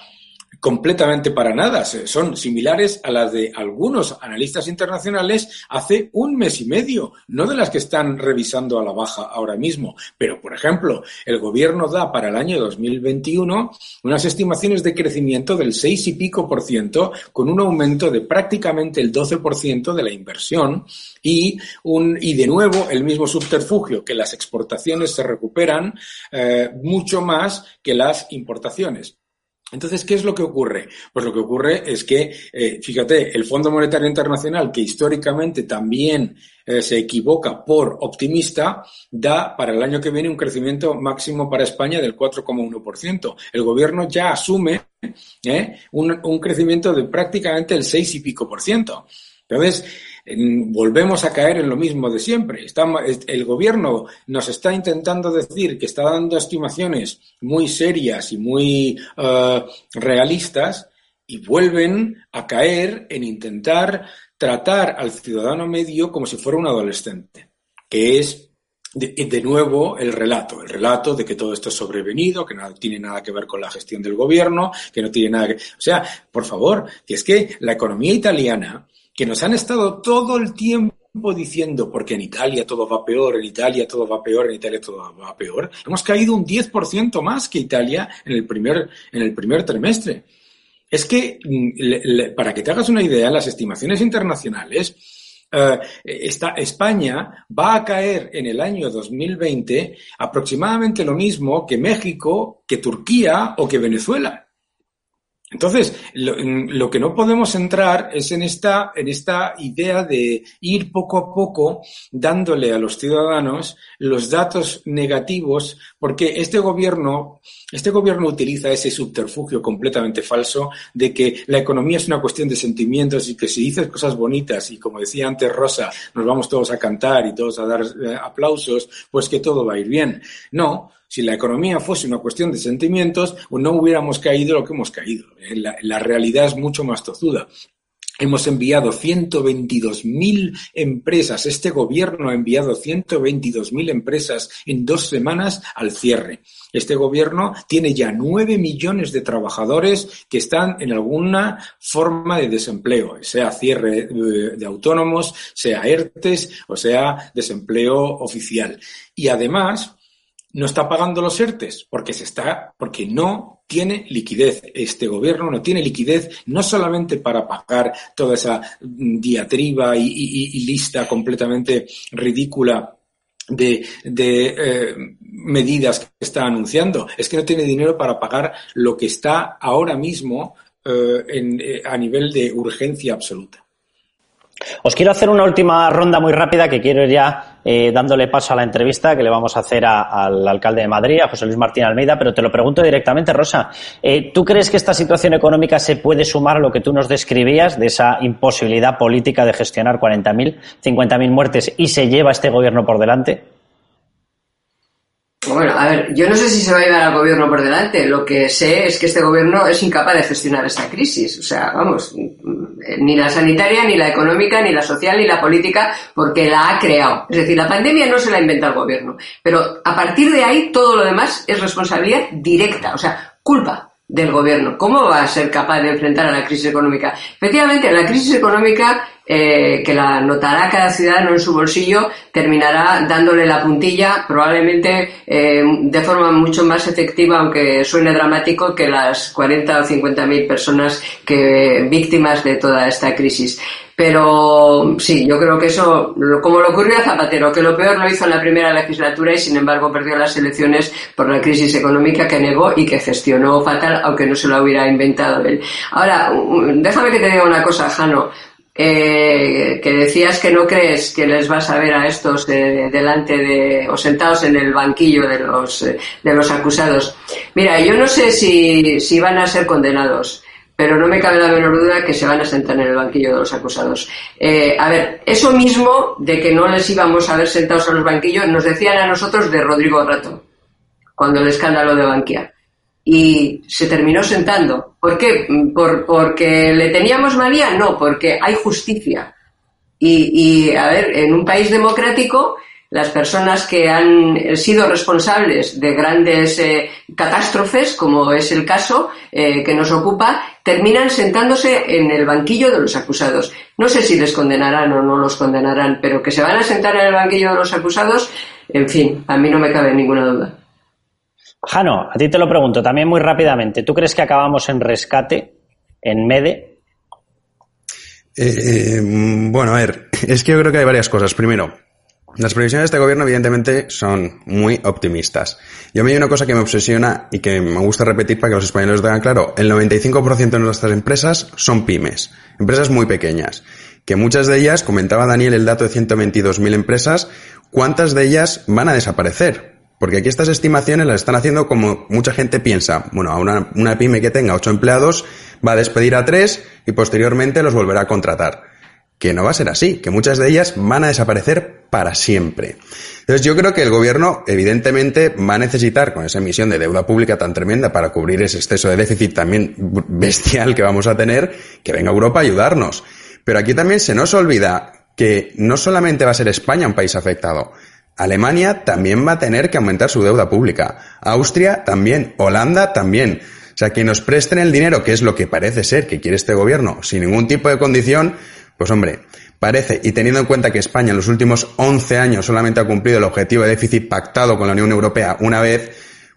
completamente para nada. Son similares a las de algunos analistas internacionales hace un mes y medio, no de las que están revisando a la baja ahora mismo. Pero, por ejemplo, el gobierno da para el año 2021 unas estimaciones de crecimiento del 6 y pico por ciento, con un aumento de prácticamente el 12 por ciento de la inversión y, un, y de nuevo el mismo subterfugio, que las exportaciones se recuperan eh, mucho más que las importaciones. Entonces, ¿qué es lo que ocurre? Pues lo que ocurre es que, eh, fíjate, el Fondo Monetario Internacional, que históricamente también eh, se equivoca por optimista, da para el año que viene un crecimiento máximo para España del 4,1%. El gobierno ya asume eh, un, un, crecimiento de prácticamente el 6 y pico por ciento. Entonces, volvemos a caer en lo mismo de siempre. el gobierno nos está intentando decir que está dando estimaciones muy serias y muy eh, realistas y vuelven a caer en intentar tratar al ciudadano medio como si fuera un adolescente, que es de, nuevo el relato, el relato de que todo esto es sobrevenido, que no tiene nada que ver con la gestión del gobierno, que no tiene nada que... O sea, por favor, que es que la economía italiana, que nos han estado todo el tiempo diciendo, porque en Italia todo va peor, en Italia todo va peor, en Italia todo va peor, hemos caído un 10% más que Italia en el primer, en el primer trimestre. Es que, mm, para que te hagas una idea, las estimaciones internacionales, eh, España va a caer en el año 2020 aproximadamente lo mismo que México, que Turquía o que Venezuela. Entonces, lo, que no podemos entrar es en esta, en esta idea de ir poco a poco dándole a los ciudadanos los datos negativos, porque este gobierno, este gobierno utiliza ese subterfugio completamente falso de que la economía es una cuestión de sentimientos y que si dices cosas bonitas y como decía antes Rosa, nos vamos todos a cantar y todos a dar eh, aplausos, pues que todo va a ir bien. No, si la economía fuese una cuestión de sentimientos, pues no hubiéramos caído lo que hemos caído. Eh, la, realidad es mucho más tozuda. Hemos enviado 122.000 empresas, este gobierno ha enviado 122.000 empresas en dos semanas al cierre. Este gobierno tiene ya 9 millones de trabajadores que están en alguna forma de desempleo, sea cierre eh, de autónomos, sea ERTES o sea desempleo oficial. Y además, no está pagando los ERTES porque se está, porque no tiene liquidez. Este gobierno no tiene liquidez no solamente para pagar toda esa diatriba y, lista completamente ridícula de, eh, medidas que está anunciando. Es que no tiene dinero para pagar lo que está ahora mismo eh, eh, a nivel de urgencia absoluta. Os quiero hacer una última ronda muy rápida que quiero ya eh, dándole paso a la entrevista que le vamos a hacer al alcalde de Madrid, a José Luis Martín Almeida, pero te lo pregunto directamente, Rosa. Eh, ¿Tú crees que esta situación económica se puede sumar a lo que tú nos describías de esa imposibilidad política de gestionar 40.000, 50.000 muertes y se lleva este gobierno por delante? Bueno, a ver, yo no sé si se va a llevar al gobierno por delante. Lo que sé es que este gobierno es incapaz de gestionar esta crisis. O sea, vamos, ni la sanitaria, ni la económica, ni la social, ni la política, porque la ha creado. Es decir, la pandemia no se la inventa el gobierno. Pero a partir de ahí, todo lo demás es responsabilidad directa, o sea, culpa del gobierno. ¿Cómo va a ser capaz de enfrentar a la crisis económica? Efectivamente, la crisis económica eh, que la notará cada ciudadano en su bolsillo, terminará dándole la puntilla, probablemente eh, de forma mucho más efectiva, aunque suene dramático, que las 40 o 50 mil personas que víctimas de toda esta crisis. Pero sí, yo creo que eso, como lo ocurrió a Zapatero, que lo peor lo hizo en la primera legislatura y sin embargo perdió las elecciones por la crisis económica que negó y que gestionó fatal, aunque no se lo hubiera inventado él. Ahora, déjame que te diga una cosa, Jano. Eh, que decías que no crees que les vas a ver a estos delante de o sentados en el banquillo de los eh, de los acusados. Mira, yo no sé si, si van a ser condenados, pero no me cabe la menor duda que se van a sentar en el banquillo de los acusados. Eh, a ver, eso mismo de que no les íbamos a ver sentados en los banquillos nos decían a nosotros de Rodrigo Rato cuando el escándalo de Bankia y se terminó sentando. ¿Por qué? ¿Por, ¿Porque le teníamos manía? No, porque hay justicia. Y, a ver, en un país democrático, las personas que han sido responsables de grandes eh, catástrofes, como es el caso eh, que nos ocupa, terminan sentándose en el banquillo de los acusados. No sé si les condenarán o no los condenarán, pero que se van a sentar en el banquillo de los acusados, en fin, a mí no me cabe ninguna duda. Jano, a ti te lo pregunto también muy rápidamente. ¿Tú crees que acabamos en rescate, en MEDE? Eh, bueno, a ver, es que yo creo que hay varias cosas. Primero, las previsiones de este gobierno evidentemente son muy optimistas. Yo me hay una cosa que me obsesiona y que me gusta repetir para que los españoles tengan claro. El 95% de nuestras empresas son pymes, empresas muy pequeñas, que muchas de ellas, comentaba Daniel el dato de 122.000 empresas, ¿cuántas de ellas van a desaparecer? Porque aquí estas estimaciones las están haciendo como mucha gente piensa. Bueno, a una, pyme que tenga ocho empleados va a despedir a tres y posteriormente los volverá a contratar. que no va a ser así, que muchas de ellas van a desaparecer para siempre. Entonces yo creo que el gobierno evidentemente va a necesitar con esa emisión de deuda pública tan tremenda para cubrir ese exceso de déficit también bestial que vamos a tener, que venga Europa a ayudarnos. Pero aquí también se nos olvida que no solamente va a ser España un país afectado, Alemania también va a tener que aumentar su deuda pública, Austria también, Holanda también. O sea, que nos presten el dinero, que es lo que parece ser que quiere este gobierno, sin ningún tipo de condición, pues hombre, parece, y teniendo en cuenta que España en los últimos 11 años solamente ha cumplido el objetivo de déficit pactado con la Unión Europea una vez,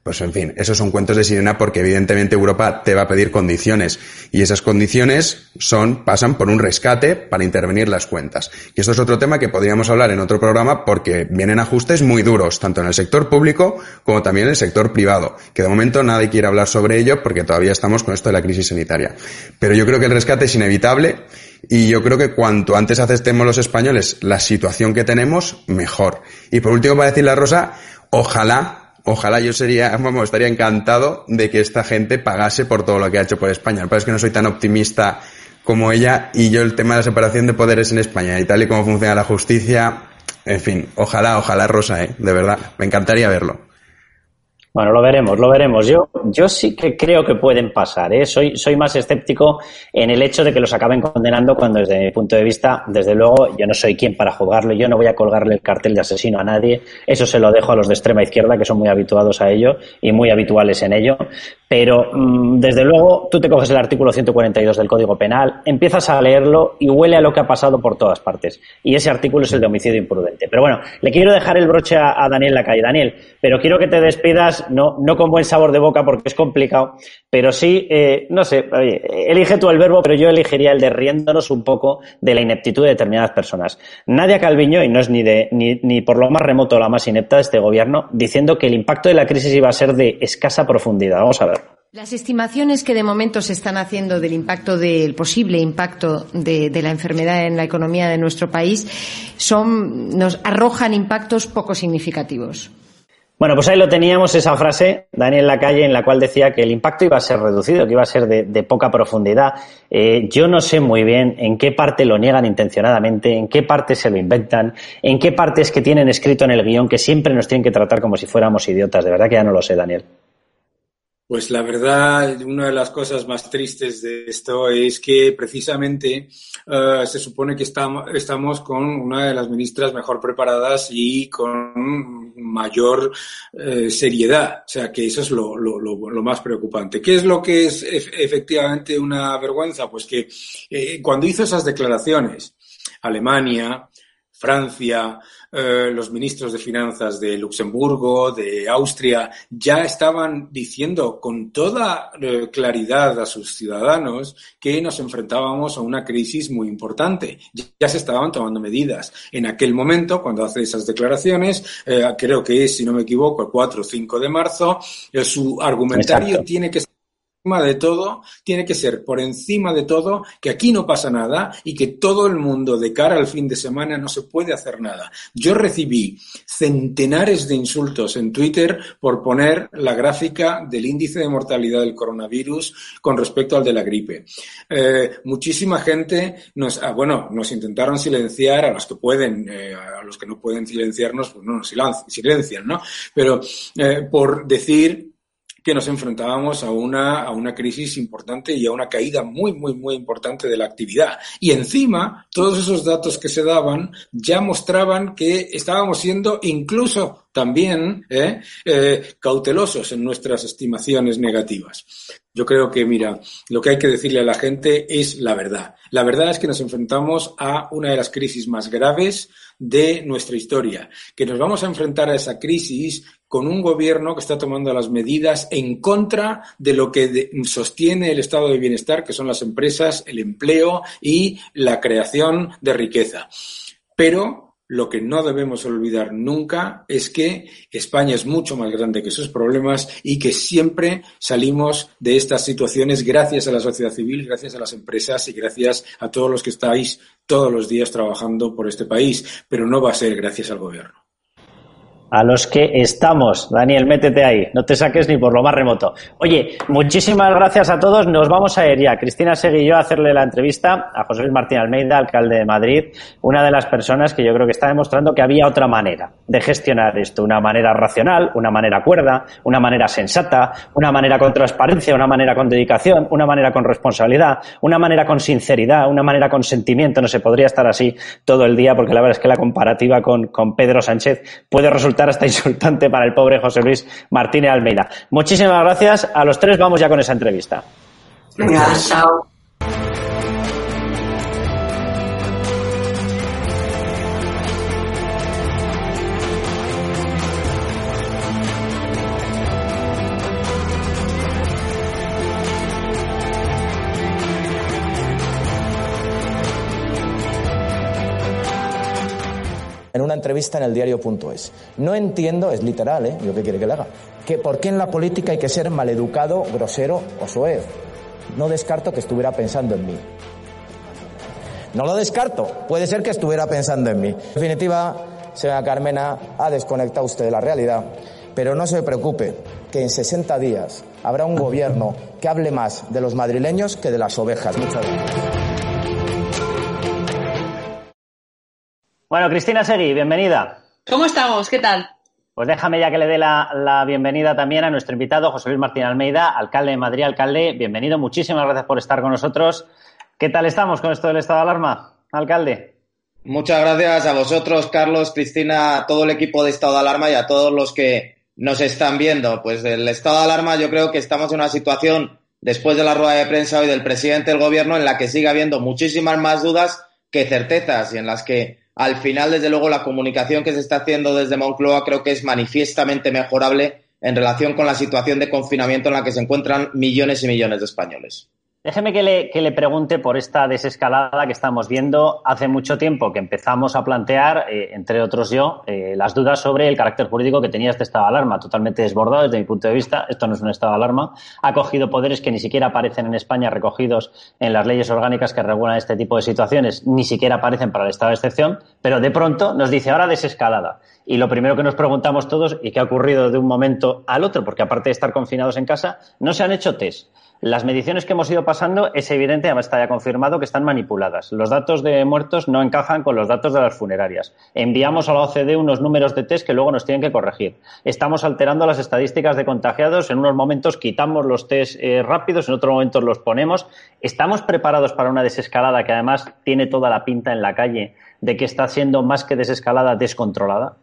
pues en fin, esos son cuentos de sirena porque evidentemente Europa te va a pedir condiciones y esas condiciones son, pasan por un rescate para intervenir las cuentas. Y esto es otro tema que podríamos hablar en otro programa porque vienen ajustes muy duros, tanto en el sector público como también en el sector privado, que de momento nadie quiere hablar sobre ello porque todavía estamos con esto de la crisis sanitaria. Pero yo creo que el rescate es inevitable y yo creo que cuanto antes aceptemos los españoles la situación que tenemos, mejor. Y por último, para decirle a Rosa, ojalá ojalá yo sería, (laughs) vamos, estaría encantado de que esta gente pagase por todo lo que ha hecho por España. Lo que es que no soy tan optimista como ella y yo el tema de la separación de poderes en España y tal y cómo funciona la justicia, en fin, ojalá, ojalá Rosa, ¿eh? de verdad, me encantaría verlo. Bueno, lo veremos, lo veremos. Yo, yo sí que creo que pueden pasar. ¿eh? Soy, soy más escéptico en el hecho de que los acaben condenando cuando desde mi punto de vista, desde luego, yo no soy quien para juzgarlo. Yo no voy a colgarle el cartel de asesino a nadie. Eso se lo dejo a los de extrema izquierda, que son muy habituados a ello y muy habituales en ello. Pero, mm, desde luego, tú te coges el artículo 142 del Código Penal, empiezas a leerlo y huele a lo que ha pasado por todas partes. Y ese artículo es el de homicidio imprudente. Pero bueno, le quiero dejar el broche a, a Daniel Lacalle. Daniel, pero quiero que te despidas no, no con buen sabor de boca porque es complicado, pero sí, eh, no sé, elige tú el verbo, pero yo elegiría el de riéndonos un poco de la ineptitud de determinadas personas. Nadia Calviño, y no es ni, de, ni, ni por lo más remoto la más inepta de este gobierno, diciendo que el impacto de la crisis iba a ser de escasa profundidad. Vamos a ver. Las estimaciones que de momento se están haciendo del impacto del posible impacto de, de, la enfermedad en la economía de nuestro país son nos arrojan impactos poco significativos. Bueno, pues ahí lo teníamos, esa frase, Daniel Lacalle, en la cual decía que el impacto iba a ser reducido, que iba a ser de, poca profundidad. Eh, yo no sé muy bien en qué parte lo niegan intencionadamente, en qué parte se lo inventan, en qué parte es que tienen escrito en el guion que siempre nos tienen que tratar como si fuéramos idiotas. De verdad que ya no lo sé, Daniel. Pues la verdad, una de las cosas más tristes de esto es que precisamente uh, se supone que estamos, estamos con una de las ministras mejor preparadas y con mayor uh, seriedad. O sea, que eso es lo, lo, más preocupante. ¿Qué es lo que es efectivamente una vergüenza? Pues que eh, cuando hizo esas declaraciones, Alemania, Francia, eh, los ministros de finanzas de Luxemburgo, de Austria, ya estaban diciendo con toda eh, claridad a sus ciudadanos que nos enfrentábamos a una crisis muy importante. Ya se estaban tomando medidas. En aquel momento, cuando hace esas declaraciones, eh, creo que es, si no me equivoco, el 4 o 5 de marzo, su argumentario Exacto. tiene que encima de todo, tiene que ser por encima de todo que aquí no pasa nada y que todo el mundo de cara al fin de semana no se puede hacer nada. Yo recibí centenares de insultos en Twitter por poner la gráfica del índice de mortalidad del coronavirus con respecto al de la gripe. Eh, muchísima gente nos, ah, bueno, nos intentaron silenciar a los que pueden, eh, a los que no pueden silenciarnos, pues no nos silencian, ¿no? Pero eh, por decir que nos enfrentábamos a una, a una crisis importante y a una caída muy, muy, muy importante de la actividad. Y encima, todos esos datos que se daban ya mostraban que estábamos siendo incluso también eh, eh, cautelosos en nuestras estimaciones negativas. Yo creo que, mira, lo que hay que decirle a la gente es la verdad. La verdad es que nos enfrentamos a una de las crisis más graves de nuestra historia, que nos vamos a enfrentar a esa crisis con un gobierno que está tomando las medidas en contra de lo que sostiene el estado de bienestar, que son las empresas, el empleo y la creación de riqueza. Pero lo que no debemos olvidar nunca es que España es mucho más grande que sus problemas y que siempre salimos de estas situaciones gracias a la sociedad civil, gracias a las empresas y gracias a todos los que estáis todos los días trabajando por este país, pero no va a ser gracias al gobierno. A los que estamos. Daniel, métete ahí, no te saques ni por lo más remoto. Oye, muchísimas gracias a todos. Nos vamos a ir ya. Cristina Segui y yo a hacerle la entrevista a José Luis Martín Almeida, alcalde de Madrid, una de las personas que yo creo que está demostrando que había otra manera de gestionar esto, una manera racional, una manera cuerda, una manera sensata, una manera con transparencia, una manera con dedicación, una manera con responsabilidad, una manera con sinceridad, una manera con sentimiento. No se podría estar así todo el día porque la verdad es que la comparativa con, con Pedro Sánchez puede resultar hasta insultante para el pobre José Luis Martínez Almeida. Muchísimas gracias. A los tres vamos ya con esa entrevista. Venga, chao. Entrevista en el diario.es. No entiendo, es literal, ¿eh? Yo qué quiere que le haga. Que por qué en la política hay que ser maleducado, grosero o soez. No descarto que estuviera pensando en mí. No lo descarto. Puede ser que estuviera pensando en mí. En definitiva, señora Carmena, ha desconectado usted de la realidad. Pero no se preocupe, que en 60 días habrá un gobierno que hable más de los madrileños que de las ovejas. Muchas gracias. Bueno, Cristina Segui, bienvenida. ¿Cómo estamos? ¿Qué tal? Pues déjame ya que le dé la, la, bienvenida también a nuestro invitado, José Luis Martín Almeida, alcalde de Madrid. Alcalde, bienvenido. Muchísimas gracias por estar con nosotros. ¿Qué tal estamos con esto del estado de alarma, alcalde? Muchas gracias a vosotros, Carlos, Cristina, a todo el equipo de estado de alarma y a todos los que nos están viendo. Pues el estado de alarma yo creo que estamos en una situación, después de la rueda de prensa hoy del presidente del gobierno, en la que sigue habiendo muchísimas más dudas que certezas y en las que al final, desde luego, la comunicación que se está haciendo desde Moncloa creo que es manifiestamente mejorable en relación con la situación de confinamiento en la que se encuentran millones y millones de españoles. Déjeme que le, que le, pregunte por esta desescalada que estamos viendo. Hace mucho tiempo que empezamos a plantear, eh, entre otros yo, eh, las dudas sobre el carácter jurídico que tenía este estado de alarma, totalmente desbordado desde mi punto de vista. Esto no es un estado de alarma. Ha cogido poderes que ni siquiera aparecen en España recogidos en las leyes orgánicas que regulan este tipo de situaciones, ni siquiera aparecen para el estado de excepción, pero de pronto nos dice ahora desescalada. Y lo primero que nos preguntamos todos, ¿y qué ha ocurrido de un momento al otro? Porque aparte de estar confinados en casa, no se han hecho test. Las mediciones que hemos ido pasando es evidente, además está ya confirmado, que están manipuladas. Los datos de muertos no encajan con los datos de las funerarias. Enviamos a la OCDE unos números de test que luego nos tienen que corregir. Estamos alterando las estadísticas de contagiados. En unos momentos quitamos los test eh, rápidos, en otros momentos los ponemos. Estamos preparados para una desescalada que además tiene toda la pinta en la calle de que está siendo más que desescalada descontrolada.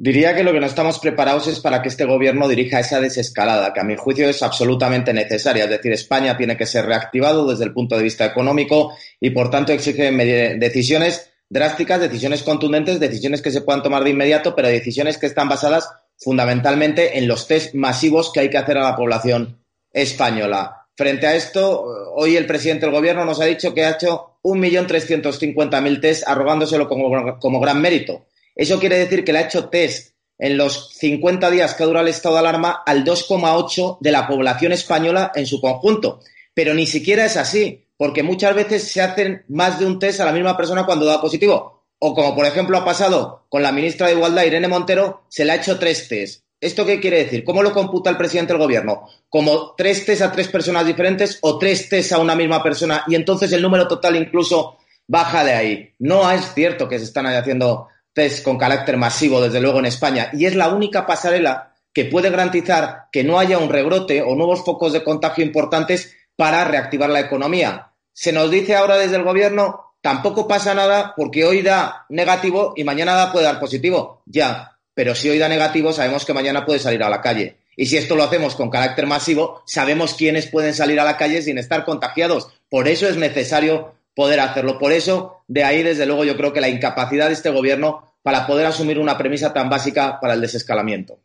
Diría que lo que no estamos preparados es para que este gobierno dirija esa desescalada, que a mi juicio es absolutamente necesaria. Es decir, España tiene que ser reactivado desde el punto de vista económico y, por tanto, exige decisiones drásticas, decisiones contundentes, decisiones que se puedan tomar de inmediato, pero decisiones que están basadas fundamentalmente en los test masivos que hay que hacer a la población española. Frente a esto, hoy el presidente del gobierno nos ha dicho que ha hecho 1.350.000 test arrogándoselo como, como gran mérito. Eso quiere decir que le ha hecho test en los 50 días que dura el estado de alarma al 2,8 de la población española en su conjunto. Pero ni siquiera es así, porque muchas veces se hacen más de un test a la misma persona cuando da positivo. O como por ejemplo ha pasado con la ministra de Igualdad, Irene Montero, se le ha hecho tres test. ¿Esto qué quiere decir? ¿Cómo lo computa el presidente del gobierno? ¿Como tres test a tres personas diferentes o tres test a una misma persona y entonces el número total incluso baja de ahí? No es cierto que se están haciendo test con carácter masivo, desde luego, en España, y es la única pasarela que puede garantizar que no haya un rebrote o nuevos focos de contagio importantes para reactivar la economía. Se nos dice ahora desde el gobierno, tampoco pasa nada porque hoy da negativo y mañana puede dar positivo. Ya, pero si hoy da negativo, sabemos que mañana puede salir a la calle. Y si esto lo hacemos con carácter masivo, sabemos quiénes pueden salir a la calle sin estar contagiados. Por eso es necesario poder hacerlo. Por eso, de ahí, desde luego, yo creo que la incapacidad de este gobierno para poder asumir una premisa tan básica para el desescalamiento.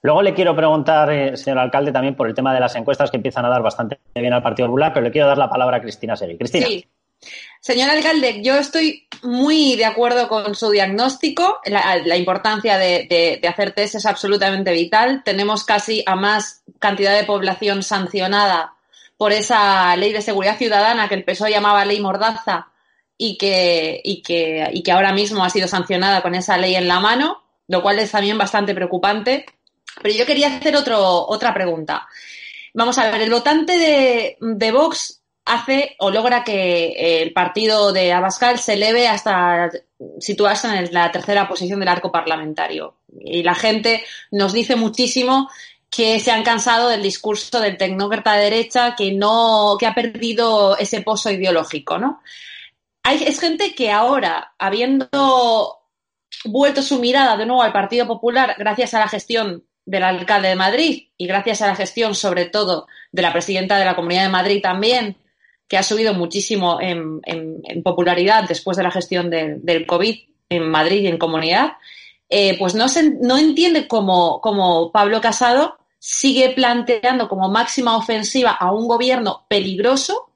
Luego le quiero preguntar, eh, señor alcalde, también por el tema de las encuestas que empiezan a dar bastante bien al Partido Popular, pero le quiero dar la palabra a Cristina Segui. Cristina. Sí. Señor alcalde, yo estoy muy de acuerdo con su diagnóstico. La, importancia de, de, hacer test es absolutamente vital. Tenemos casi a más cantidad de población sancionada por esa ley de seguridad ciudadana que el PSOE llamaba ley mordaza y que, y que, y que ahora mismo ha sido sancionada con esa ley en la mano. lo cual es también bastante preocupante. Pero yo quería hacer otro, otra pregunta. Vamos a ver, el votante de, de Vox hace o logra que el partido de Abascal se eleve hasta situarse en la tercera posición del arco parlamentario. Y la gente nos dice muchísimo que se han cansado del discurso del tecnócrata de derecha que no, que ha perdido ese pozo ideológico, ¿no? Hay, es gente que ahora, habiendo vuelto su mirada de nuevo al Partido Popular gracias a la gestión del alcalde de Madrid y gracias a la gestión, sobre todo, de la presidenta de la Comunidad de Madrid también, que ha subido muchísimo en, popularidad después de la gestión del COVID en Madrid y en comunidad, eh, pues no, se, no entiende cómo, Pablo Casado sigue planteando como máxima ofensiva a un gobierno peligroso,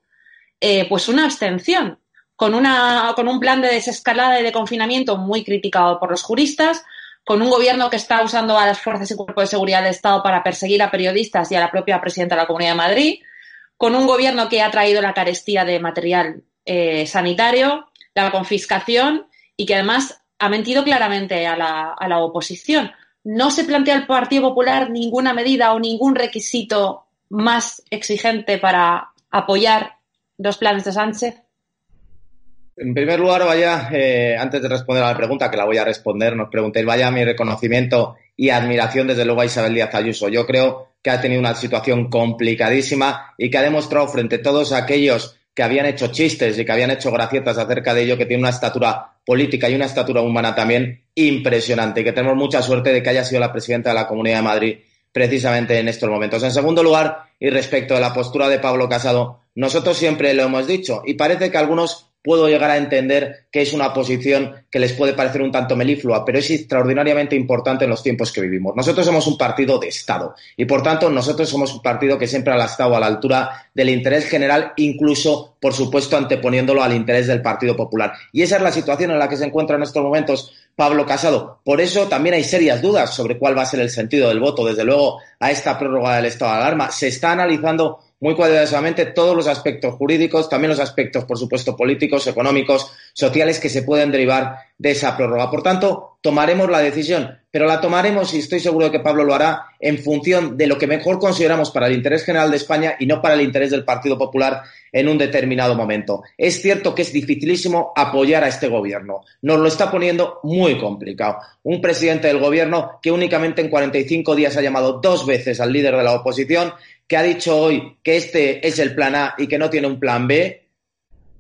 eh, pues una abstención, con, una, con un plan de desescalada y de confinamiento muy criticado por los juristas, con un gobierno que está usando a las fuerzas y cuerpos de seguridad del Estado para perseguir a periodistas y a la propia presidenta de la Comunidad de Madrid, con un gobierno que ha traído la carestía de material eh, sanitario, la confiscación y que además ha mentido claramente a la, a la oposición. No se plantea el Partido Popular ninguna medida o ningún requisito más exigente para apoyar los planes de Sánchez. En primer lugar, vaya, eh, antes de responder a la pregunta, que la voy a responder, nos preguntéis, vaya mi reconocimiento y admiración desde luego a Isabel Díaz Ayuso. Yo creo que ha tenido una situación complicadísima y que ha demostrado frente a todos aquellos que habían hecho chistes y que habían hecho gracietas acerca de ello, que tiene una estatura política y una estatura humana también impresionante y que tenemos mucha suerte de que haya sido la presidenta de la Comunidad de Madrid precisamente en estos momentos. En segundo lugar, y respecto a la postura de Pablo Casado, nosotros siempre lo hemos dicho y parece que algunos puedo llegar a entender que es una posición que les puede parecer un tanto meliflua, pero es extraordinariamente importante en los tiempos que vivimos. Nosotros somos un partido de Estado y, por tanto, nosotros somos un partido que siempre ha estado a la altura del interés general, incluso, por supuesto, anteponiéndolo al interés del Partido Popular. Y esa es la situación en la que se encuentra en estos momentos Pablo Casado. Por eso también hay serias dudas sobre cuál va a ser el sentido del voto, desde luego, a esta prórroga del estado de alarma. Se está analizando muy cuidadosamente todos los aspectos jurídicos, también los aspectos, por supuesto, políticos, económicos, sociales que se pueden derivar de esa prórroga. Por tanto, tomaremos la decisión, pero la tomaremos, y estoy seguro de que Pablo lo hará, en función de lo que mejor consideramos para el interés general de España y no para el interés del Partido Popular en un determinado momento. Es cierto que es dificilísimo apoyar a este gobierno. Nos lo está poniendo muy complicado. Un presidente del gobierno que únicamente en 45 días ha llamado dos veces al líder de la oposición que ha dicho hoy que este es el plan A y que no tiene un plan B,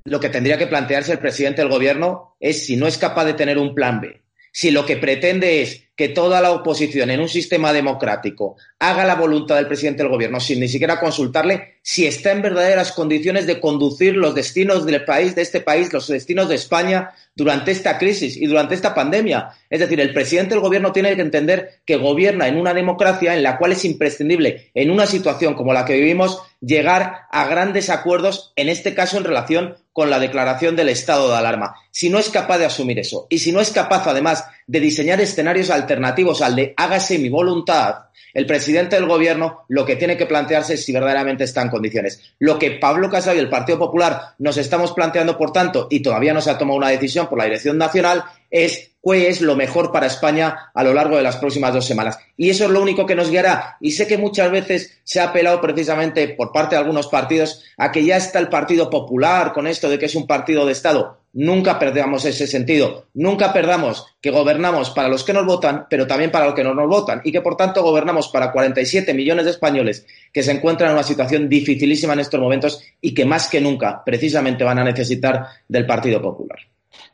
lo que tendría que plantearse el presidente del gobierno es si no es capaz de tener un plan B, si lo que pretende es que toda la oposición en un sistema democrático haga la voluntad del presidente del gobierno sin ni siquiera consultarle si está en verdaderas condiciones de conducir los destinos del país, de este país, los destinos de España durante esta crisis y durante esta pandemia. Es decir, el presidente del gobierno tiene que entender que gobierna en una democracia en la cual es imprescindible, en una situación como la que vivimos, llegar a grandes acuerdos, en este caso en relación con la declaración del estado de alarma. Si no es capaz de asumir eso y si no es capaz, además, de diseñar escenarios alternativos al de hágase mi voluntad, el presidente del gobierno lo que tiene que plantearse es si verdaderamente está en condiciones. Lo que Pablo Casado y el Partido Popular nos estamos planteando, por tanto, y todavía no se ha tomado una decisión por la dirección nacional, es qué es lo mejor para España a lo largo de las próximas dos semanas. Y eso es lo único que nos guiará. Y sé que muchas veces se ha apelado precisamente por parte de algunos partidos a que ya está el Partido Popular con esto de que es un partido de Estado. Nunca perdamos ese sentido. Nunca perdamos que gobernamos para los que nos votan, pero también para los que no nos votan. Y que, por tanto, gobernamos para 47 millones de españoles que se encuentran en una situación dificilísima en estos momentos y que más que nunca, precisamente, van a necesitar del Partido Popular.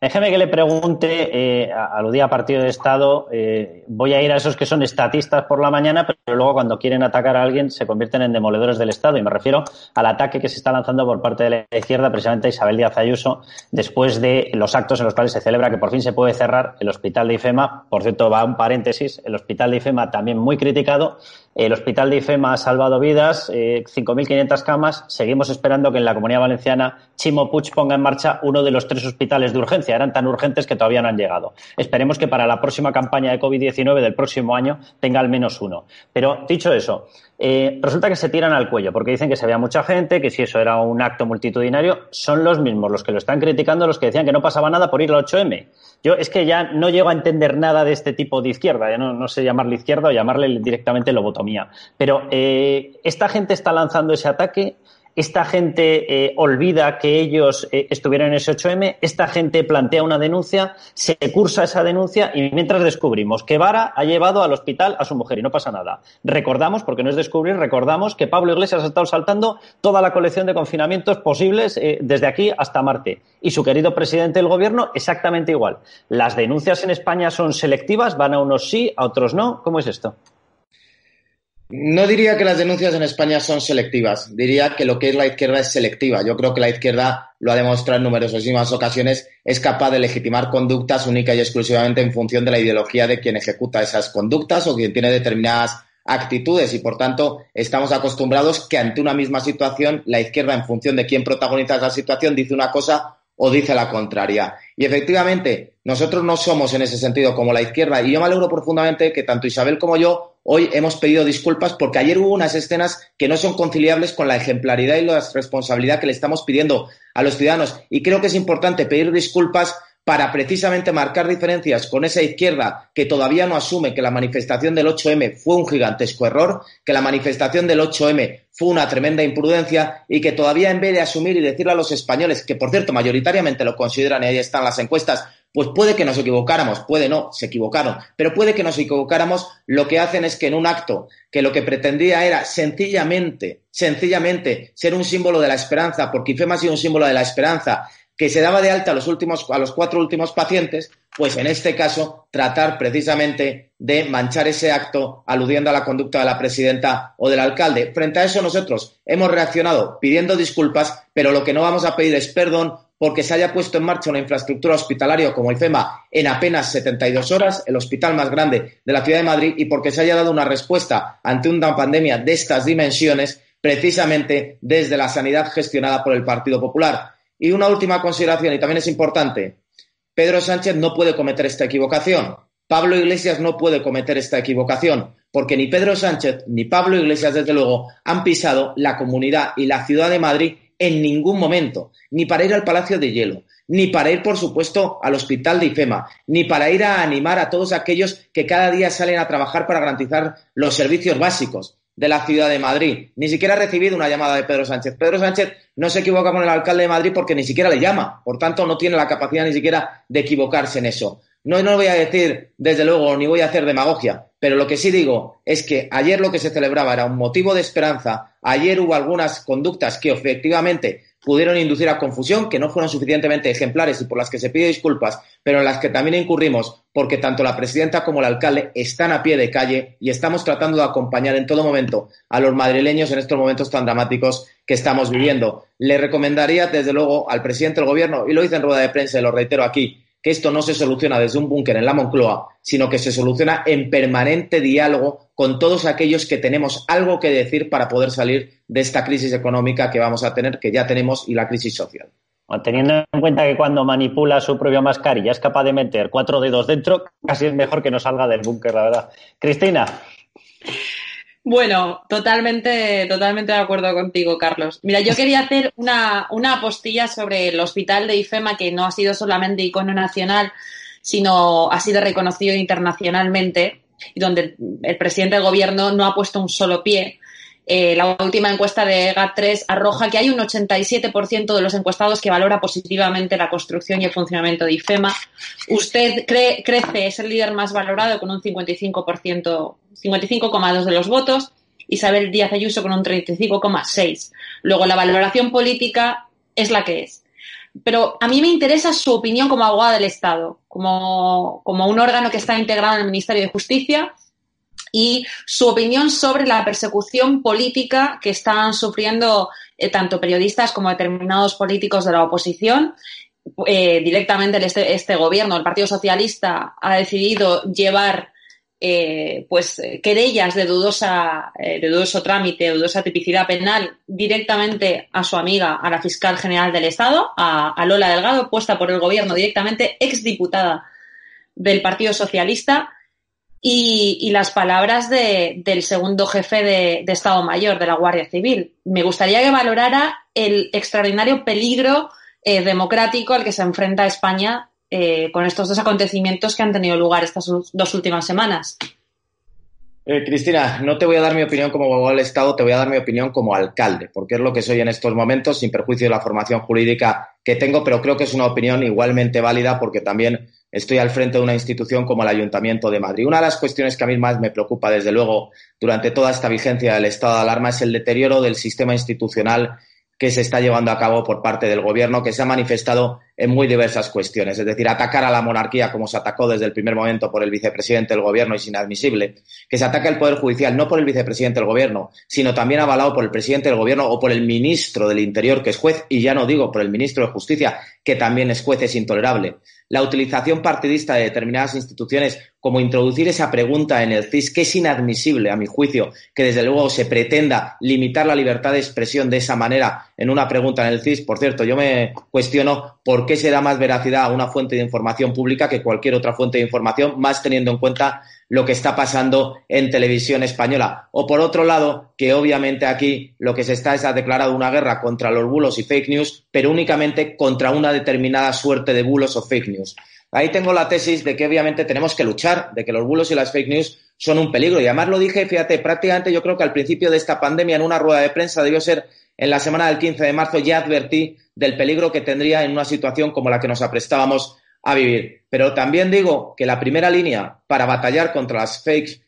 Déjeme que le pregunte, eh, aludía a partido de Estado, eh, voy a ir a esos que son estatistas por la mañana, pero luego cuando quieren atacar a alguien se convierten en demoledores del Estado. Y me refiero al ataque que se está lanzando por parte de la izquierda, precisamente Isabel Díaz Ayuso, después de los actos en los cuales se celebra que por fin se puede cerrar el hospital de IFEMA. Por cierto, va un paréntesis, el hospital de IFEMA también muy criticado, El hospital de IFEMA ha salvado vidas, eh, 5.500 camas. Seguimos esperando que en la Comunidad Valenciana Chimo Puig ponga en marcha uno de los tres hospitales de urgencia. Eran tan urgentes que todavía no han llegado. Esperemos que para la próxima campaña de COVID-19 del próximo año tenga al menos uno. Pero dicho eso, eh, resulta que se tiran al cuello porque dicen que se había mucha gente, que si eso era un acto multitudinario, son los mismos los que lo están criticando, los que decían que no pasaba nada por ir al 8M. Yo es que ya no llego a entender nada de este tipo de izquierda, ya no, no sé llamarle izquierda o llamarle directamente lobotomía. Pero eh, esta gente está lanzando ese ataque esta gente eh, olvida que ellos eh, estuvieron en ese 8M, esta gente plantea una denuncia, se cursa esa denuncia y mientras descubrimos que Vara ha llevado al hospital a su mujer y no pasa nada. Recordamos, porque no es descubrir, recordamos que Pablo Iglesias ha estado saltando toda la colección de confinamientos posibles eh, desde aquí hasta Marte. Y su querido presidente del gobierno exactamente igual. ¿Las denuncias en España son selectivas? ¿Van a unos sí, a otros no? ¿Cómo es esto? No diría que las denuncias en España son selectivas, diría que lo que es la izquierda es selectiva. Yo creo que la izquierda lo ha demostrado en numerosísimas ocasiones, es capaz de legitimar conductas única y exclusivamente en función de la ideología de quien ejecuta esas conductas o quien tiene determinadas actitudes y por tanto estamos acostumbrados que ante una misma situación la izquierda en función de quién protagoniza esa situación dice una cosa o dice la contraria. Y efectivamente, nosotros no somos en ese sentido como la izquierda y yo me alegro profundamente que tanto Isabel como yo Hoy hemos pedido disculpas porque ayer hubo unas escenas que no son conciliables con la ejemplaridad y la responsabilidad que le estamos pidiendo a los ciudadanos. Y creo que es importante pedir disculpas para precisamente marcar diferencias con esa izquierda que todavía no asume que la manifestación del 8M fue un gigantesco error, que la manifestación del 8M fue una tremenda imprudencia y que todavía en vez de asumir y decirle a los españoles, que por cierto mayoritariamente lo consideran y ahí están las encuestas, pues puede que nos equivocáramos, puede no, se equivocaron, pero puede que nos equivocáramos, lo que hacen es que en un acto que lo que pretendía era sencillamente, sencillamente ser un símbolo de la esperanza, porque IFEMA ha sido un símbolo de la esperanza, que se daba de alta a los últimos, a los cuatro últimos pacientes, pues en este caso tratar precisamente de manchar ese acto aludiendo a la conducta de la presidenta o del alcalde. Frente a eso nosotros hemos reaccionado pidiendo disculpas, pero lo que no vamos a pedir es perdón porque se haya puesto en marcha una infraestructura hospitalaria como IFEMA en apenas 72 horas, el hospital más grande de la ciudad de Madrid, y porque se haya dado una respuesta ante una pandemia de estas dimensiones, precisamente desde la sanidad gestionada por el Partido Popular. Y una última consideración, y también es importante, Pedro Sánchez no puede cometer esta equivocación. Pablo Iglesias no puede cometer esta equivocación, porque ni Pedro Sánchez ni Pablo Iglesias, desde luego, han pisado la comunidad y la ciudad de Madrid en ningún momento, ni para ir al Palacio de Hielo, ni para ir, por supuesto, al Hospital de IFEMA, ni para ir a animar a todos aquellos que cada día salen a trabajar para garantizar los servicios básicos de la ciudad de Madrid. Ni siquiera ha recibido una llamada de Pedro Sánchez. Pedro Sánchez no se equivoca con el alcalde de Madrid porque ni siquiera le llama. Por tanto, no tiene la capacidad ni siquiera de equivocarse en eso. No, no voy a decir, desde luego, ni voy a hacer demagogia, pero lo que sí digo es que ayer lo que se celebraba era un motivo de esperanza. Ayer hubo algunas conductas que efectivamente pudieron inducir a confusión, que no fueron suficientemente ejemplares y por las que se pide disculpas, pero en las que también incurrimos porque tanto la presidenta como el alcalde están a pie de calle y estamos tratando de acompañar en todo momento a los madrileños en estos momentos tan dramáticos que estamos viviendo. Le recomendaría, desde luego, al presidente del gobierno, y lo hice en rueda de prensa y lo reitero aquí, que esto no se soluciona desde un búnker en la Moncloa, sino que se soluciona en permanente diálogo con todos aquellos que tenemos algo que decir para poder salir de esta crisis económica que vamos a tener, que ya tenemos, y la crisis social. Teniendo en cuenta que cuando manipula su propia mascarilla es capaz de meter cuatro dedos dentro, casi es mejor que no salga del búnker, la verdad. Cristina. Bueno, totalmente, totalmente de acuerdo contigo, Carlos. Mira, yo quería hacer una, una apostilla sobre el hospital de IFEMA, que no ha sido solamente icono nacional, sino ha sido reconocido internacionalmente, y donde el presidente del gobierno no ha puesto un solo pie. Eh, la última encuesta de GAT3 arroja que hay un 87% de los encuestados que valora positivamente la construcción y el funcionamiento de IFEMA. Usted crece, es el líder más valorado con un 55%, 55,2% de los votos. Isabel Díaz Ayuso con un 35,6%. Luego, la valoración política es la que es. Pero a mí me interesa su opinión como abogada del Estado, como, como un órgano que está integrado en el Ministerio de Justicia y su opinión sobre la persecución política que están sufriendo eh, tanto periodistas como determinados políticos de la oposición. Eh, directamente este, este, gobierno, el Partido Socialista, ha decidido llevar eh, pues querellas de dudosa, eh, de dudoso trámite, dudosa tipicidad penal directamente a su amiga, a la fiscal general del Estado, a, Lola Delgado, puesta por el gobierno directamente, exdiputada del Partido Socialista, y, las palabras del segundo jefe de, Estado Mayor de la Guardia Civil. Me gustaría que valorara el extraordinario peligro eh, democrático al que se enfrenta España eh, con estos dos acontecimientos que han tenido lugar estas dos últimas semanas. Eh, Cristina, no te voy a dar mi opinión como abogado del Estado, te voy a dar mi opinión como alcalde, porque es lo que soy en estos momentos, sin perjuicio de la formación jurídica que tengo, pero creo que es una opinión igualmente válida porque también estoy al frente de una institución como el Ayuntamiento de Madrid. Una de las cuestiones que a mí más me preocupa, desde luego, durante toda esta vigencia del estado de alarma es el deterioro del sistema institucional que se está llevando a cabo por parte del gobierno, que se ha manifestado en muy diversas cuestiones. Es decir, atacar a la monarquía como se atacó desde el primer momento por el vicepresidente del gobierno es inadmisible. Que se ataque al Poder Judicial no por el vicepresidente del gobierno, sino también avalado por el presidente del gobierno o por el ministro del Interior, que es juez, y ya no digo por el ministro de Justicia, que también es juez, es intolerable la utilización partidista de determinadas instituciones, como introducir esa pregunta en el CIS, que es inadmisible, a mi juicio, que desde luego se pretenda limitar la libertad de expresión de esa manera en una pregunta en el CIS. Por cierto, yo me cuestiono por qué se da más veracidad a una fuente de información pública que cualquier otra fuente de información, más teniendo en cuenta lo que está pasando en televisión española. O por otro lado, que obviamente aquí lo que se está es ha declarado una guerra contra los bulos y fake news, pero únicamente contra una determinada suerte de bulos o fake news. Ahí tengo la tesis de que obviamente tenemos que luchar, de que los bulos y las fake news son un peligro. Y además lo dije, fíjate, prácticamente yo creo que al principio de esta pandemia, en una rueda de prensa, debió ser en la semana del 15 de marzo, ya advertí del peligro que tendría en una situación como la que nos aprestábamos a vivir. Pero también digo que la primera línea para batallar contra las fake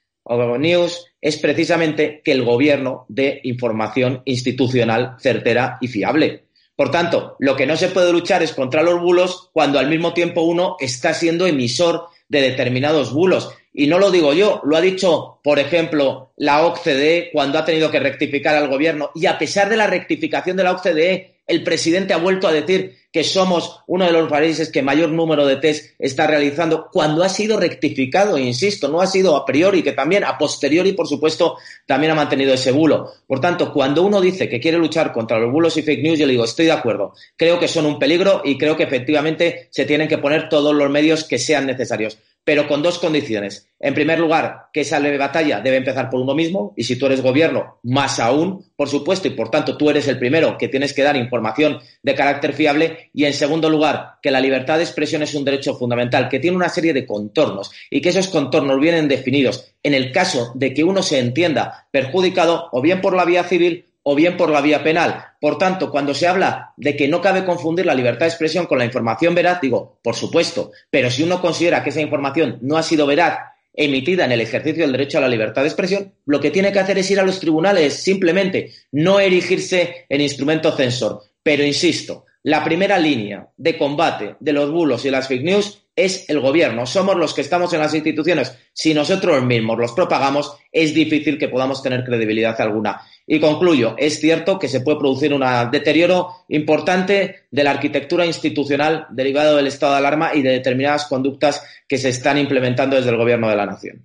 news es precisamente que el gobierno dé información institucional certera y fiable. Por tanto, lo que no se puede luchar es contra los bulos cuando al mismo tiempo uno está siendo emisor de determinados bulos. Y no lo digo yo, lo ha dicho, por ejemplo, la OCDE cuando ha tenido que rectificar al gobierno. Y a pesar de la rectificación de la OCDE, el presidente ha vuelto a decir que somos uno de los países que mayor número de test está realizando, cuando ha sido rectificado, insisto, no ha sido a priori, que también a posteriori, por supuesto, también ha mantenido ese bulo. Por tanto, cuando uno dice que quiere luchar contra los bulos y fake news, yo le digo, estoy de acuerdo, creo que son un peligro y creo que efectivamente se tienen que poner todos los medios que sean necesarios pero con dos condiciones. En primer lugar, que esa leve batalla debe empezar por uno mismo, y si tú eres gobierno, más aún, por supuesto, y por tanto tú eres el primero que tienes que dar información de carácter fiable. Y en segundo lugar, que la libertad de expresión es un derecho fundamental, que tiene una serie de contornos y que esos contornos vienen definidos en el caso de que uno se entienda perjudicado o bien por la vía civil o bien por la vía penal. Por tanto, cuando se habla de que no cabe confundir la libertad de expresión con la información veraz, digo, por supuesto, pero si uno considera que esa información no ha sido veraz emitida en el ejercicio del derecho a la libertad de expresión, lo que tiene que hacer es ir a los tribunales, simplemente, no erigirse en instrumento censor. Pero insisto, la primera línea de combate de los bulos y las fake news es el gobierno. Somos los que estamos en las instituciones. Si nosotros mismos los propagamos, es difícil que podamos tener credibilidad alguna. Y concluyo, es cierto que se puede producir un deterioro importante de la arquitectura institucional derivado del estado de alarma y de determinadas conductas que se están implementando desde el Gobierno de la Nación.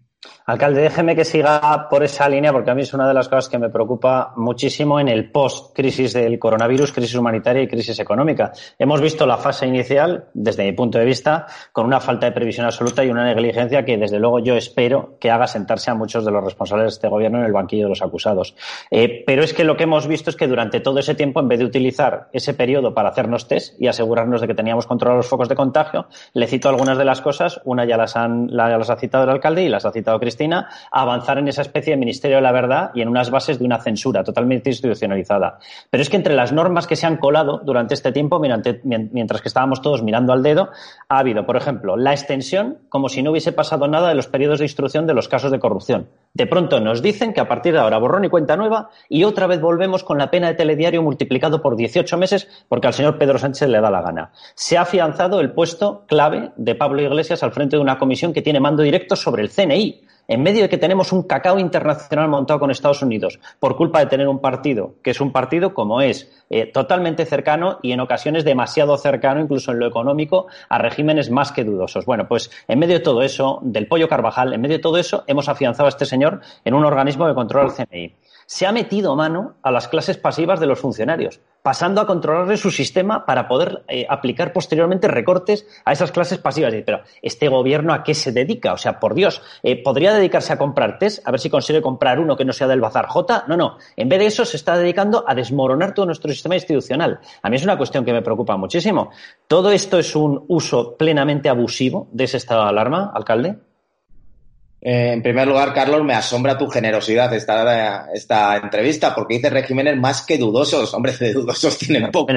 Alcalde, déjeme que siga por esa línea porque a mí es una de las cosas que me preocupa muchísimo en el post-crisis del coronavirus, crisis humanitaria y crisis económica. Hemos visto la fase inicial, desde mi punto de vista, con una falta de previsión absoluta y una negligencia que, desde luego, yo espero que haga sentarse a muchos de los responsables de este gobierno en el banquillo de los acusados. Eh, pero es que lo que hemos visto es que durante todo ese tiempo, en vez de utilizar ese periodo para hacernos test y asegurarnos de que teníamos controlados los focos de contagio, le cito algunas de las cosas. Una ya las, han, las ha citado el alcalde y las ha citado Cristina avanzar en esa especie de Ministerio de la Verdad y en unas bases de una censura totalmente institucionalizada. Pero es que entre las normas que se han colado durante este tiempo, mientras que estábamos todos mirando al dedo, ha habido, por ejemplo, la extensión, como si no hubiese pasado nada, de los periodos de instrucción de los casos de corrupción. De pronto nos dicen que a partir de ahora borrón y cuenta nueva y otra vez volvemos con la pena de telediario multiplicado por 18 meses porque al señor Pedro Sánchez le da la gana. Se ha afianzado el puesto clave de Pablo Iglesias al frente de una comisión que tiene mando directo sobre el CNI en medio de que tenemos un cacao internacional montado con Estados Unidos, por culpa de tener un partido que es un partido como es, eh, totalmente cercano y en ocasiones demasiado cercano, incluso en lo económico, a regímenes más que dudosos. Bueno, pues en medio de todo eso, del pollo Carvajal, en medio de todo eso, hemos afianzado a este señor en un organismo que controla el CNI se ha metido mano a las clases pasivas de los funcionarios, pasando a controlarle su sistema para poder eh, aplicar posteriormente recortes a esas clases pasivas. Pero, ¿este gobierno a qué se dedica? O sea, por Dios, eh, ¿podría dedicarse a comprar test? A ver si consigue comprar uno que no sea del Bazar J. No, no. En vez de eso, se está dedicando a desmoronar todo nuestro sistema institucional. A mí es una cuestión que me preocupa muchísimo. ¿Todo esto es un uso plenamente abusivo de ese estado de alarma, alcalde? Eh, en primer lugar, Carlos, me asombra tu generosidad esta, esta entrevista, porque dice regímenes más que dudosos. Hombre, de dudosos tienen poco,